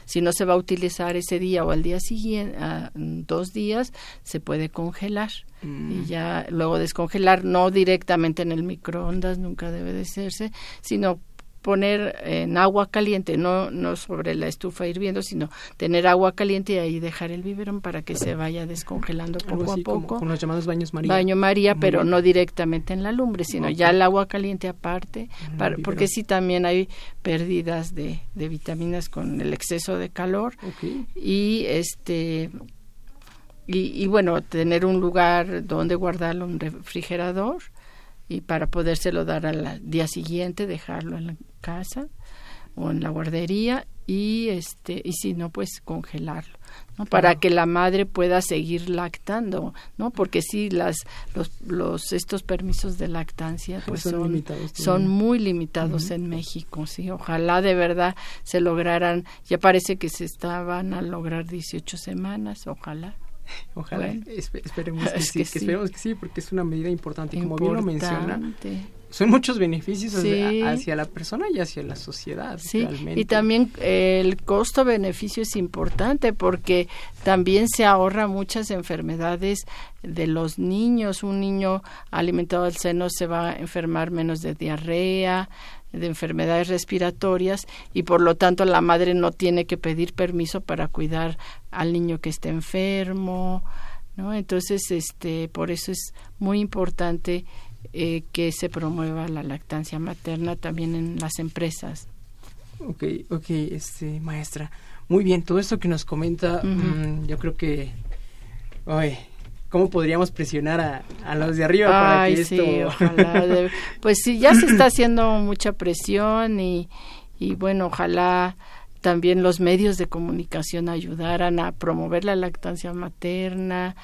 si no se va a utilizar ese día o al día siguiente, dos días, se puede congelar y mm. ya luego descongelar, no directamente en el microondas, nunca debe de hacerse, sino poner en agua caliente, no, no sobre la estufa hirviendo, sino tener agua caliente y ahí dejar el biberón para que se vaya descongelando poco a poco. con los llamados baños María. Baño María, pero no directamente en la lumbre, sino ya el agua caliente aparte, porque sí también hay pérdidas de, de vitaminas con el exceso de calor. Y este y, y bueno tener un lugar donde guardarlo, un refrigerador y para podérselo dar al día siguiente, dejarlo en la casa o en la guardería y este y si no pues congelarlo ¿no? para que la madre pueda seguir lactando no porque sí las los, los estos permisos de lactancia pues, son, son, muy limitados en México sí. Ojalá de verdad se lograran ya parece que se estaban a lograr 18 semanas ojalá Ojalá, esperemos [LAUGHS] que, sí, esperemos que sí, porque es una medida importante. Como bien lo menciona, son muchos beneficios hacia, la persona y hacia la sociedad. Sí, y también eh, el costo-beneficio es importante porque también se ahorra muchas enfermedades de los niños. Un niño alimentado al seno se va a enfermar menos de diarrea, de enfermedades respiratorias y por lo tanto la madre no tiene que pedir permiso para cuidar al niño que esté enfermo, ¿no? Entonces, este, por eso es muy importante eh, que se promueva la lactancia materna también en las empresas. Ok, ok, este, maestra. Muy bien, todo esto que nos comenta, mm, yo creo que, oye, cómo podríamos presionar a, a los de arriba para que esto... Sí, [LAUGHS] ojalá. pues sí, ya se está haciendo mucha presión y, y bueno, ojalá también los medios de comunicación ayudaran a promover la lactancia materna,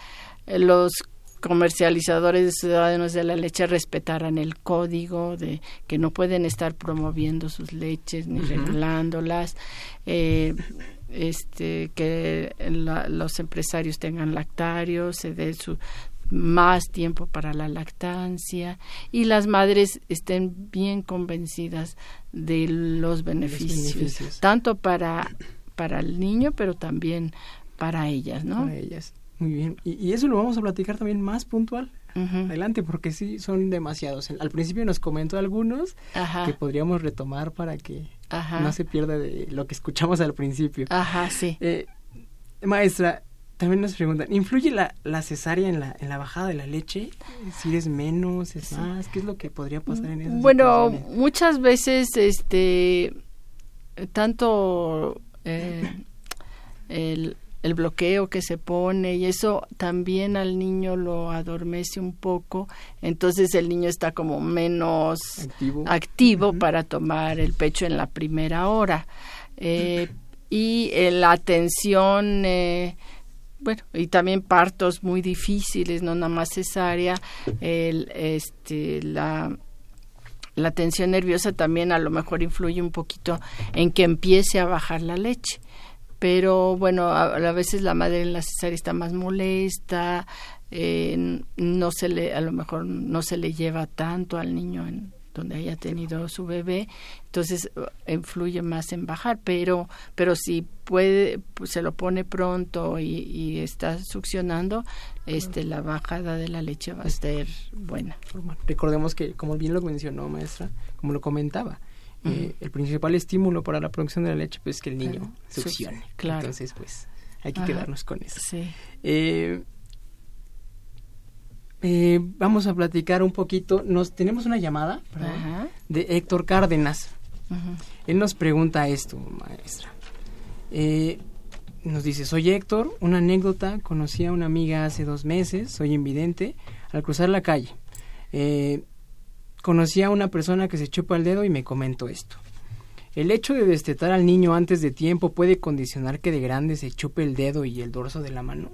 eh, los comercializadores de ciudadanos de la leche respetaran el código de que no pueden estar promoviendo sus leches ni regulándolas eh, este que los empresarios tengan lactarios se dé su más tiempo para la lactancia y las madres estén bien convencidas de los beneficios, tanto para para el niño pero también para ellas, ¿no? Para ellas. Muy bien. Y, eso lo vamos a platicar también más puntual. Adelante, porque sí, son demasiados. Al principio nos comentó algunos que podríamos retomar para que no se pierda de lo que escuchamos al principio. Ajá, sí. Eh, maestra, también nos preguntan, ¿influye la, la cesárea en la, en la bajada de la leche? Si es menos, es más, ¿qué es lo que podría pasar en esas Bueno, muchas veces, este, tanto eh, el, el bloqueo que se pone y eso también al niño lo adormece un poco, entonces el niño está como menos activo, para tomar el pecho en la primera hora. Eh, y eh, la atención, eh, bueno, y también partos muy difíciles, no nada más cesárea, el, este, la la tensión nerviosa también a lo mejor influye un poquito en que empiece a bajar la leche pero bueno, a, veces la madre en la cesárea está más molesta, eh, no se le, a lo mejor no se le lleva tanto al niño en donde haya tenido su bebé, entonces eh, influye más en bajar, pero, pero si puede, pues, se lo pone pronto y, y, está succionando, este, la bajada de la leche va a ser buena. Recordemos que, como bien lo mencionó maestra, como lo comentaba, eh, el principal estímulo para la producción de la leche pues es que el niño succione. Claro. Entonces pues hay que quedarnos con eso. Sí. Eh, eh, vamos a platicar un poquito. Nos tenemos una llamada de Héctor Cárdenas. Él nos pregunta esto, maestra. nos dice, soy Héctor, una anécdota, conocí a una amiga hace dos meses, soy invidente, al cruzar la calle. Eh, conocí a una persona que se chupa el dedo y me comentó esto. El hecho de destetar al niño antes de tiempo puede condicionar que de grande se chupe el dedo y el dorso de la mano.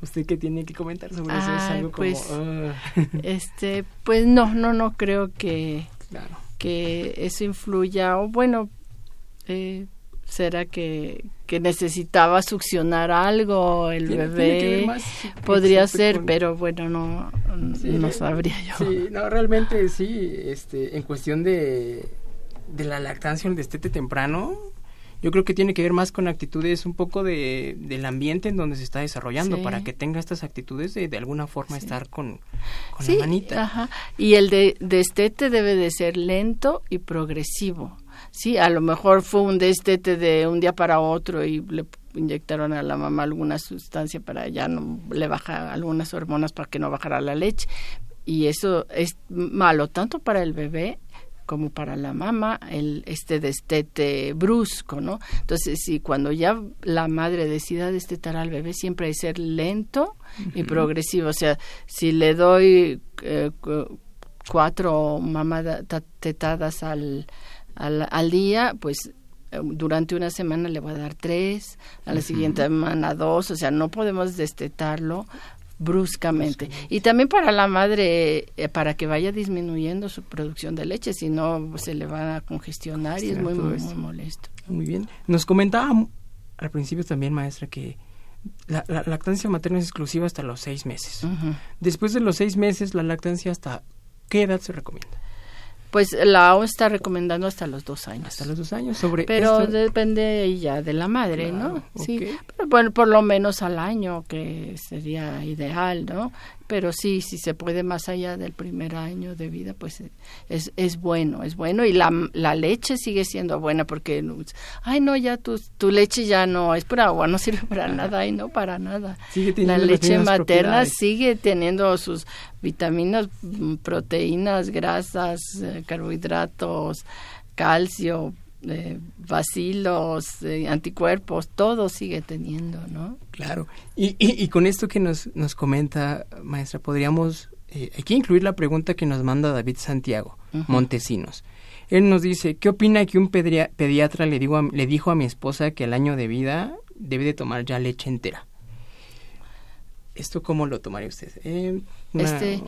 ¿Usted qué tiene que comentar sobre eso? Es algo como... Pues, [LAUGHS] este, pues no, no, no creo que, que eso influya. O bueno, eh, será que, que necesitaba succionar algo el bebé podría ser pero bueno no no sabría yo. Sí no realmente sí este en cuestión de de la lactancia el destete temprano yo creo que tiene que ver más con actitudes un poco de, del ambiente en donde se está desarrollando para que tenga estas actitudes de de alguna forma estar con, con la manita. ajá. y el de destete debe de ser lento y progresivo sí, a lo mejor fue un destete de un día para otro y le inyectaron a la mamá alguna sustancia para ya no le bajar algunas hormonas para que no bajara la leche. Y eso es malo tanto para el bebé como para la mamá el este destete brusco, ¿no? Entonces, si cuando ya la madre decida destetar al bebé siempre hay que ser lento y progresivo, o sea, si le doy eh, cuatro mamadas tetadas al al, al día, pues eh, durante una semana le voy a dar tres, a la siguiente semana dos, o sea, no podemos destetarlo bruscamente. Y también para la madre, eh, para que vaya disminuyendo su producción de leche, si no se le va a congestionar y es muy, muy, molesto. Muy bien. Nos comentaba al principio también, maestra, que la, lactancia materna es exclusiva hasta los seis meses. Después de los seis meses, la lactancia hasta qué edad se recomienda? Pues la O está recomendando hasta los dos años. Hasta los dos años, sobre Pero depende ya de la madre, ¿no? Sí, pero bueno, por lo menos al año, que sería ideal, ¿no? Pero sí, si se puede más allá del primer año de vida, pues es, es bueno, es bueno y la, la leche sigue siendo buena porque, ay no, ya tu, tu leche ya no es pura agua, no sirve para nada y no para nada. la leche materna sigue teniendo sus vitaminas, mm, proteínas, grasas, eh, carbohidratos, calcio, eh, vacilos, eh, anticuerpos, todo sigue teniendo, ¿no? Claro. Y, y, con esto que nos, nos comenta, maestra, podríamos, eh, hay que incluir la pregunta que nos manda David Santiago, Montesinos. Él nos dice, ¿qué opina que un pediatra le, digo le dijo a mi esposa que al año de vida debe de tomar ya leche entera? ¿Esto cómo lo tomaría usted? Eh, este,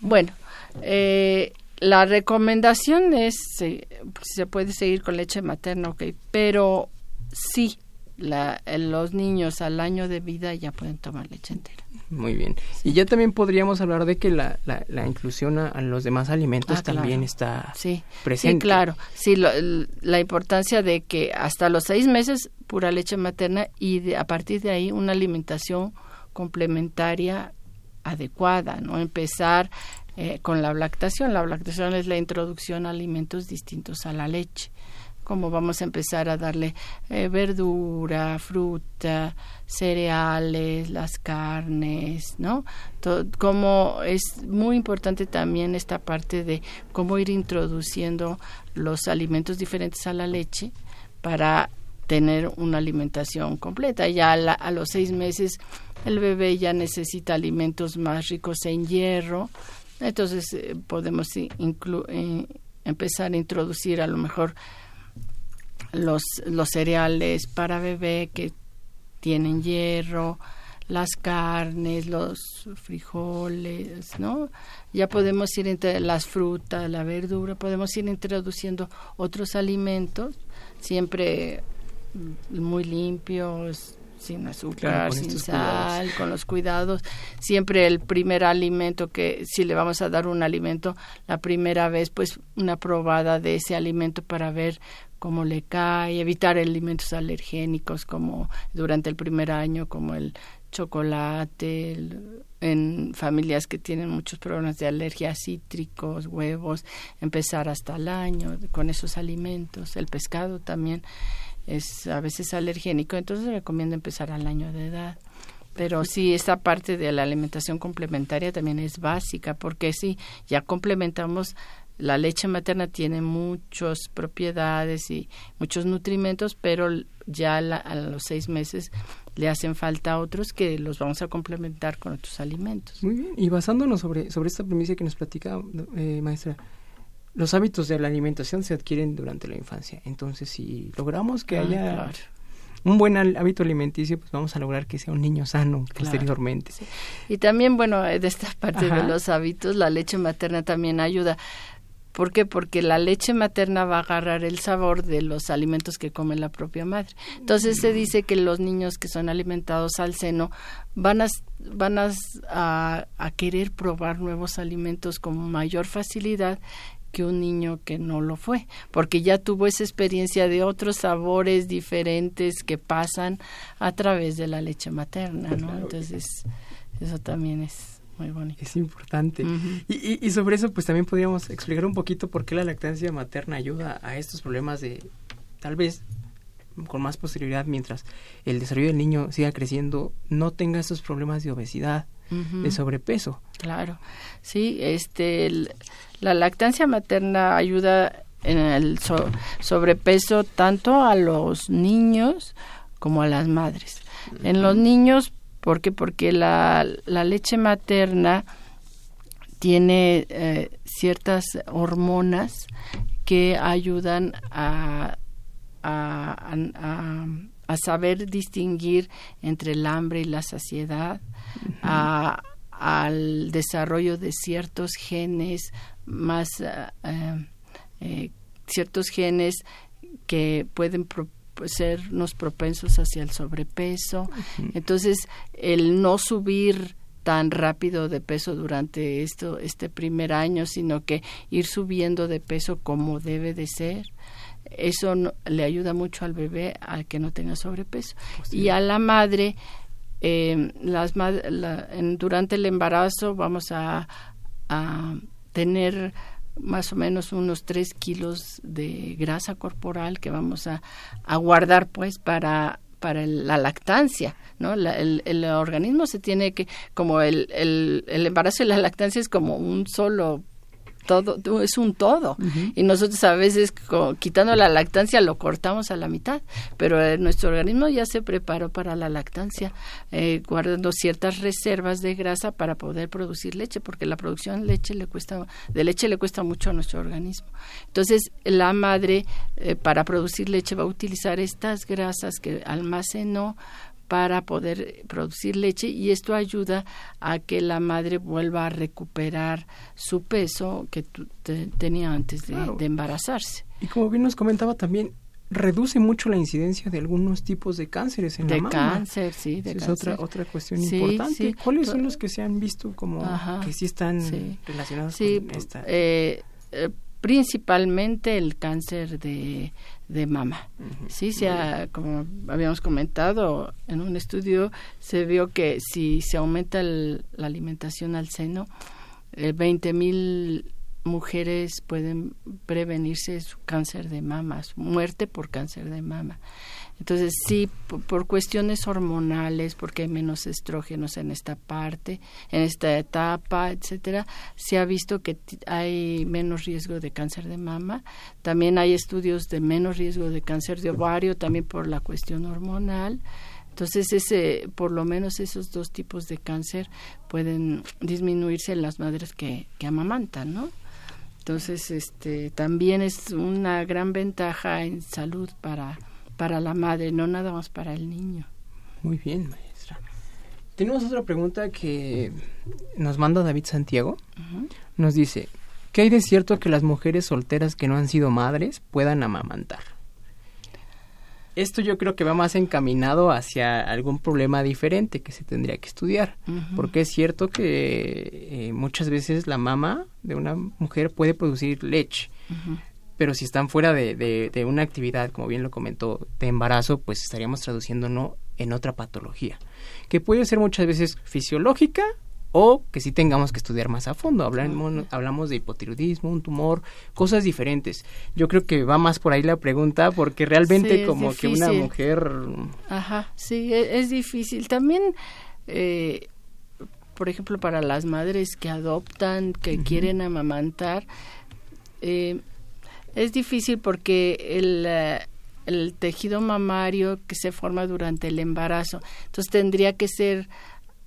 bueno, eh, la recomendación es, eh, se puede seguir con leche materna, ok, pero sí, la, los niños al año de vida ya pueden tomar leche entera. Muy bien. Y ya también podríamos hablar de que la, la, inclusión a, los demás alimentos ah, también está sí. presente. Sí, claro. Sí, la importancia de que hasta los seis meses pura leche materna y a partir de ahí una alimentación complementaria adecuada, ¿no? Empezar eh, con la lactación. La lactación es la introducción a alimentos distintos a la leche como vamos a empezar a darle eh, verdura, fruta, cereales, las carnes, ¿no? como es muy importante también esta parte de cómo ir introduciendo los alimentos diferentes a la leche para tener una alimentación completa. Ya a, los seis meses el bebé ya necesita alimentos más ricos en hierro, entonces eh, podemos eh, empezar a introducir a lo mejor los, los cereales para bebé que tienen hierro, las carnes, los frijoles, ¿no? Ya podemos ir entre las frutas, la verdura, podemos ir introduciendo otros alimentos, siempre muy limpios, sin azúcar, sin sal, con los cuidados. Siempre el primer alimento que, si le vamos a dar un alimento, la primera vez, pues una probada de ese alimento para ver cómo le cae, evitar alimentos alergénicos como durante el primer año, como el chocolate, en familias que tienen muchos problemas de alergia, cítricos, huevos, empezar hasta el año con esos alimentos. El pescado también es a veces alergénico, entonces recomiendo empezar al año de edad. Pero sí, esta parte de la alimentación complementaria también es básica, porque sí, ya complementamos la leche materna tiene muchas propiedades y muchos nutrimentos, pero ya a los seis meses le hacen falta otros que los vamos a complementar con otros alimentos. Muy bien, y basándonos sobre, sobre esta premisa que nos platica, eh, maestra, los hábitos de la alimentación se adquieren durante la infancia. Entonces, si logramos que ah, haya un buen hábito alimenticio, pues vamos a lograr que sea un niño sano posteriormente. Y también, bueno, de esta parte de los hábitos, la leche materna también ayuda ¿Por qué? Porque la leche materna va a agarrar el sabor de los alimentos que come la propia madre. Entonces se dice que los niños que son alimentados al seno van a, van a, a, querer probar nuevos alimentos con mayor facilidad que un niño que no lo fue, porque ya tuvo esa experiencia de otros sabores diferentes que pasan a través de la leche materna, ¿no? Entonces, eso también es muy bonito. Es importante. y, y, sobre eso, pues también podríamos explicar un poquito por qué la lactancia materna ayuda a estos problemas de, tal vez, con más posibilidad, mientras el desarrollo del niño siga creciendo, no tenga estos problemas de obesidad, de sobrepeso. Claro, sí, este, la lactancia materna ayuda en el sobrepeso tanto a los niños como a las madres. En los niños ¿Por qué? Porque la, la leche materna tiene eh, ciertas hormonas que ayudan a, a, a, saber distinguir entre el hambre y la saciedad, al desarrollo de ciertos genes más eh, eh, ciertos genes que pueden sernos propensos hacia el sobrepeso. Entonces, el no subir tan rápido de peso durante esto este primer año, sino que ir subiendo de peso como debe de ser. Eso le ayuda mucho al bebé a que no tenga sobrepeso. Pues y a la madre, eh, las durante el embarazo vamos a, tener más o menos unos tres kilos de grasa corporal que vamos a, guardar pues para para la lactancia, ¿no? el, el, organismo se tiene que, como el, el, el embarazo y la lactancia es como un solo todo, es un todo. Y nosotros a veces quitando la lactancia lo cortamos a la mitad, pero eh, nuestro organismo ya se preparó para la lactancia, eh, guardando ciertas reservas de grasa para poder producir leche, porque la producción de leche le cuesta, de leche le cuesta mucho a nuestro organismo. Entonces, la madre eh, para producir leche va a utilizar estas grasas que almacenó para poder producir leche y esto ayuda a que la madre vuelva a recuperar su peso que tenía antes de, embarazarse. Y como bien nos comentaba también, reduce mucho la incidencia de algunos tipos de cánceres en la mama. cáncer, sí, de es otra otra cuestión importante. ¿Cuáles son los que se han visto como que sí están relacionados con esta? Eh, eh, principalmente el cáncer de, de mama. Sí, se como habíamos comentado en un estudio, se vio que si se aumenta la alimentación al seno, eh, 20 mil mujeres pueden prevenirse su cáncer de mama, su muerte por cáncer de mama. Entonces, sí, por, cuestiones hormonales, porque hay menos estrógenos en esta parte, en esta etapa, etcétera, se ha visto que hay menos riesgo de cáncer de mama. También hay estudios de menos riesgo de cáncer de ovario, también por la cuestión hormonal. Entonces, ese, por lo menos esos dos tipos de cáncer pueden disminuirse en las madres que, que amamantan, ¿no? Entonces, este, también es una gran ventaja en salud para para la madre, no nada más para el niño. Muy bien, maestra. Tenemos otra pregunta que nos manda David Santiago. Nos dice, ¿qué hay de cierto que las mujeres solteras que no han sido madres puedan amamantar? Esto yo creo que va más encaminado hacia algún problema diferente que se tendría que estudiar, porque es cierto que eh, muchas veces la mama de una mujer puede producir leche, pero si están fuera de, de, una actividad, como bien lo comentó, de embarazo, pues estaríamos traduciéndolo en otra patología, que puede ser muchas veces fisiológica o que sí tengamos que estudiar más a fondo. Hablamos, hablamos de hipotiroidismo, un tumor, cosas diferentes. Yo creo que va más por ahí la pregunta porque realmente como que una mujer... Ajá, sí, e, es, difícil. También... Eh, por ejemplo, para las madres que adoptan, que quieren amamantar, eh, es difícil porque el, eh, el tejido mamario que se forma durante el embarazo, entonces tendría que ser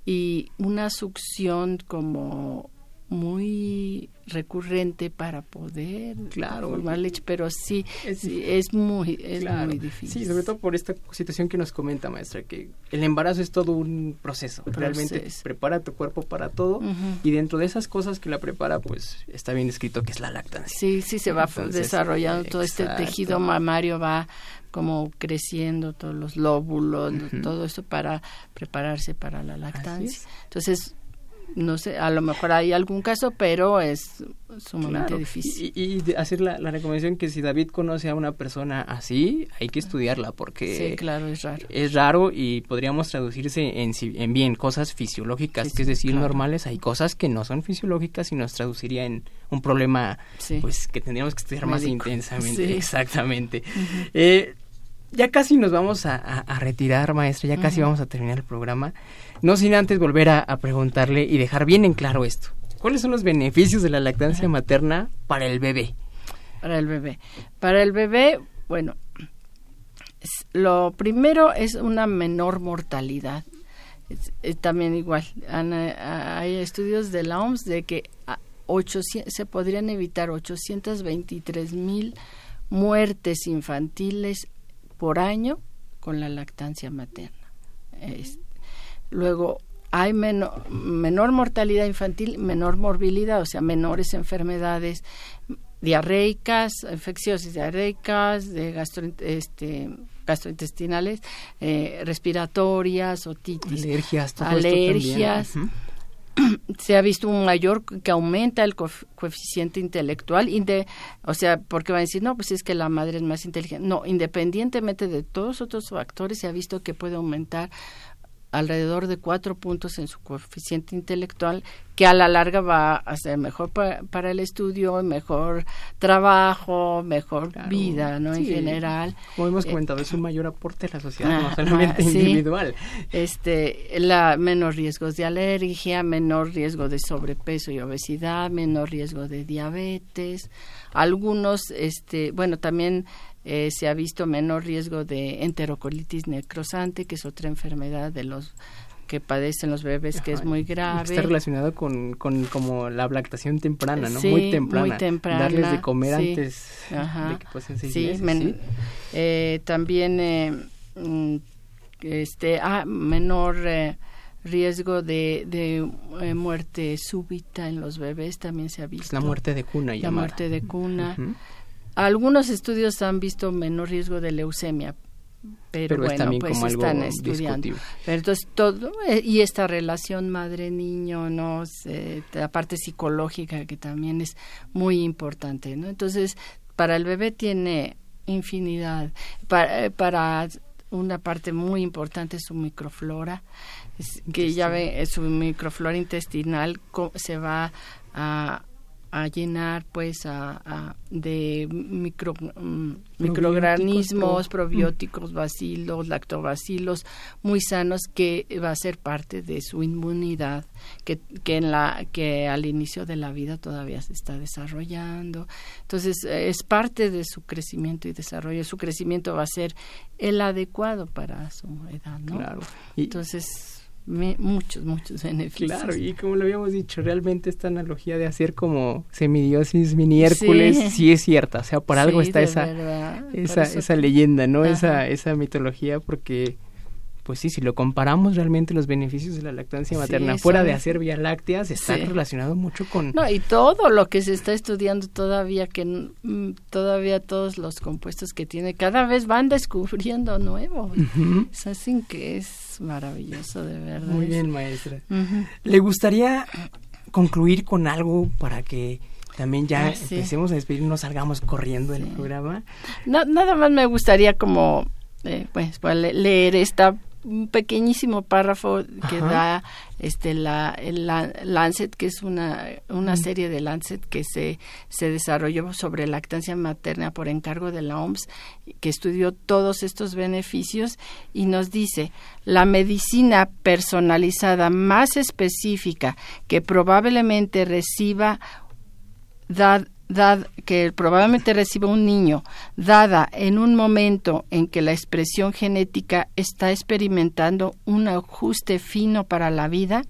y una succión como muy recurrente para poder claro, formar leche, pero sí es, es muy es muy difícil. Sí, sobre todo por esta situación que nos comenta maestra, que el embarazo es todo un proceso, realmente prepara tu cuerpo para todo y dentro de esas cosas que la prepara, pues está bien escrito que es la lactancia. Sí, sí se va desarrollando todo este tejido mamario va como creciendo todos los lóbulos, todo esto para prepararse para la lactancia. Entonces no sé, a lo mejor hay algún caso, pero es sumamente difícil. Y, hacer la, recomendación que si David conoce a una persona así, hay que estudiarla porque sí, claro, es raro. Es raro y podríamos traducirse en, en bien cosas fisiológicas, que es decir, normales, hay cosas que no son fisiológicas y nos traduciría en un problema pues que tendríamos que estudiar más intensamente. [LAUGHS] Exactamente. eh, ya casi nos vamos a, retirar, maestra, ya casi vamos a terminar el programa. No sin antes volver a, preguntarle y dejar bien en claro esto. ¿Cuáles son los beneficios de la lactancia materna para el bebé? Para el bebé. Para el bebé, bueno, lo primero es una menor mortalidad. también igual, hay estudios de la OMS de que se podrían evitar 823 mil muertes infantiles por año con la lactancia materna. luego, hay menor, menor mortalidad infantil, menor morbilidad, o sea, menores enfermedades diarreicas, infecciosas diarreicas, de este, gastrointestinales, eh, respiratorias, otitis, alergias, alergias [CLEARS THROAT] se ha visto un mayor que aumenta el coeficiente intelectual, o sea, porque van a decir, no, pues es que la madre es más inteligente. No, independientemente de todos otros factores, se ha visto que puede aumentar alrededor de cuatro puntos en su coeficiente intelectual, que a la larga va a ser mejor para el estudio, mejor trabajo, mejor vida, ¿no? En general. Como hemos eh, comentado, es un mayor aporte a la sociedad, no solamente individual. Este, la menos riesgos de alergia, menor riesgo de sobrepeso y obesidad, menor riesgo de diabetes. Algunos, este, bueno, también eh, se ha visto menor riesgo de enterocolitis necrosante, que es otra enfermedad de los que padecen los bebés que es muy grave. Está relacionado con, con como la lactación temprana, ¿no? muy temprana. Muy temprana. Darles de comer antes de que pasen seis sí, meses, eh, también eh, mm, este, ah, menor riesgo de, de muerte súbita en los bebés también se ha visto. la muerte de cuna. La muerte de cuna. Algunos estudios han visto menor riesgo de leucemia, pero, bueno, pues están estudiando. Pero entonces todo eh, y esta relación madre-niño, no, la parte psicológica que también es muy importante, ¿no? Entonces para el bebé tiene infinidad. Para, eh, para una parte muy importante es su microflora, que ya ve su microflora intestinal se va a a llenar pues a, de micro, mm, microorganismos, probióticos, bacilos, lactobacilos muy sanos que va a ser parte de su inmunidad que, que en la que al inicio de la vida todavía se está desarrollando. Entonces es parte de su crecimiento y desarrollo. Su crecimiento va a ser el adecuado para su edad, ¿no? Claro. Entonces muchos, muchos [LAUGHS] beneficios. Claro, y como lo habíamos dicho, realmente esta analogía de hacer como semidiosis, mini Hércules, sí, es cierta. O sea, por algo está esa, esa, esa leyenda, ¿no? Esa, esa mitología, porque pues sí, si lo comparamos realmente los beneficios de la lactancia materna fuera de hacer vía lácteas está relacionado mucho con no y todo lo que se está estudiando todavía que mm, todavía todos los compuestos que tiene cada vez van descubriendo nuevos es así que es maravilloso de verdad. Muy bien maestra. Le gustaría concluir con algo para que también ya ah, empecemos a despedirnos salgamos corriendo del programa nada más me gustaría como eh, pues, leer esta un pequeñísimo párrafo que da este la el Lancet que es una una serie de Lancet que se se desarrolló sobre lactancia materna por encargo de la OMS que estudió todos estos beneficios y nos dice la medicina personalizada más específica que probablemente reciba que probablemente reciba un niño, dada en un momento en que la expresión genética está experimentando un ajuste fino para la vida,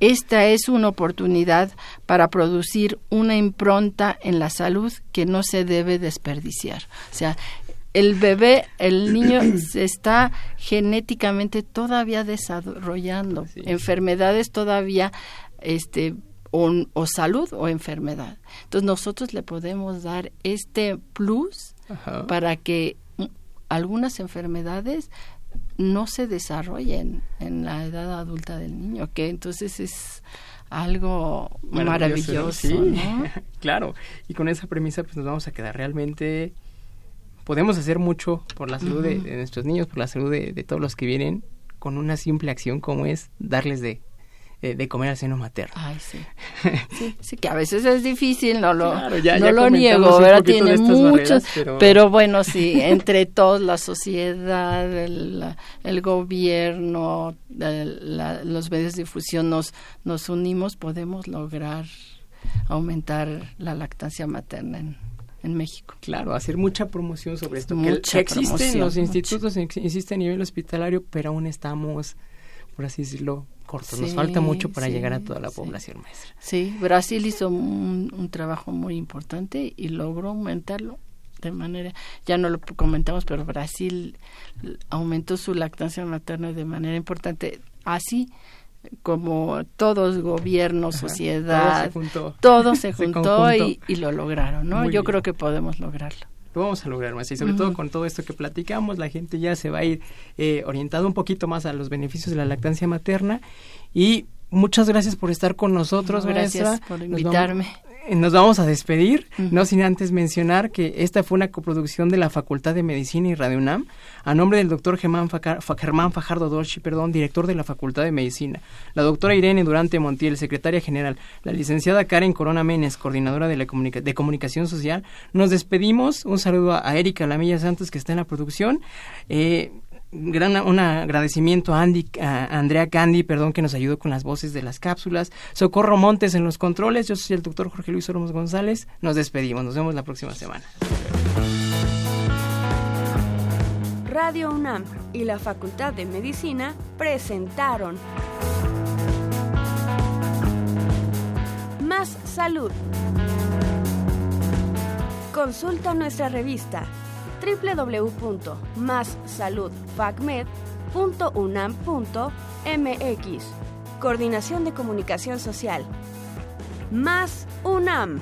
esta es una oportunidad para producir una impronta en la salud que no se debe desperdiciar. O sea, el bebé, el niño [CLEARS THROAT] se está genéticamente todavía desarrollando, enfermedades todavía este o, salud o enfermedad. Entonces nosotros le podemos dar este plus para que algunas enfermedades no se desarrollen en la edad adulta del niño, que entonces es algo maravilloso. [LAUGHS] claro, y con esa premisa pues nos vamos a quedar realmente podemos hacer mucho por la salud de, nuestros niños, por la salud de, de, todos los que vienen, con una simple acción como es darles de de, comer al seno materno. Ay, [LAUGHS] sí. sí. que a veces es difícil, no lo, no lo niego, ¿verdad? Tiene muchos, pero... bueno, sí, entre todos, la sociedad, el, gobierno, los medios de difusión nos, nos unimos, podemos lograr aumentar la lactancia materna en, en México. Claro, hacer mucha promoción sobre esto. que, existen los institutos, existe a nivel hospitalario, pero aún estamos, por así decirlo, nos falta mucho para llegar a toda la población maestra. Sí, Brasil hizo un, trabajo muy importante y logró aumentarlo de manera, ya no lo comentamos, pero Brasil aumentó su lactancia materna de manera importante. Así como todos, gobierno, sociedad, todo se juntó, [LAUGHS] y, lo lograron, ¿no? Yo creo que podemos lograrlo lo vamos a lograr más. Y sobre todo con todo esto que platicamos la gente ya se va a ir eh, orientado un poquito más a los beneficios de la lactancia materna. Y muchas gracias por estar con nosotros gracias por invitarme nos vamos a despedir, no sin antes mencionar que esta fue una coproducción de la Facultad de Medicina y Radio UNAM, a nombre del doctor Germán, Fajardo Dolci, perdón, director de la Facultad de Medicina, la doctora Irene Durante Montiel, secretaria general, la licenciada Karen Corona Menes, coordinadora de, la de Comunicación Social. Nos despedimos, un saludo a Erika Lamilla Santos, que está en la producción. Eh, gran un agradecimiento a Andy a Andrea Candy, perdón, que nos ayudó con las voces de las cápsulas. Socorro Montes en los controles. Yo soy el doctor Jorge Luis Ormos González. Nos despedimos. Nos vemos la próxima semana. Radio UNAM y la Facultad de Medicina presentaron Más Salud. Consulta nuestra revista www.massaludfacmed.unam.mx. Coordinación de Comunicación Social. Más UNAM.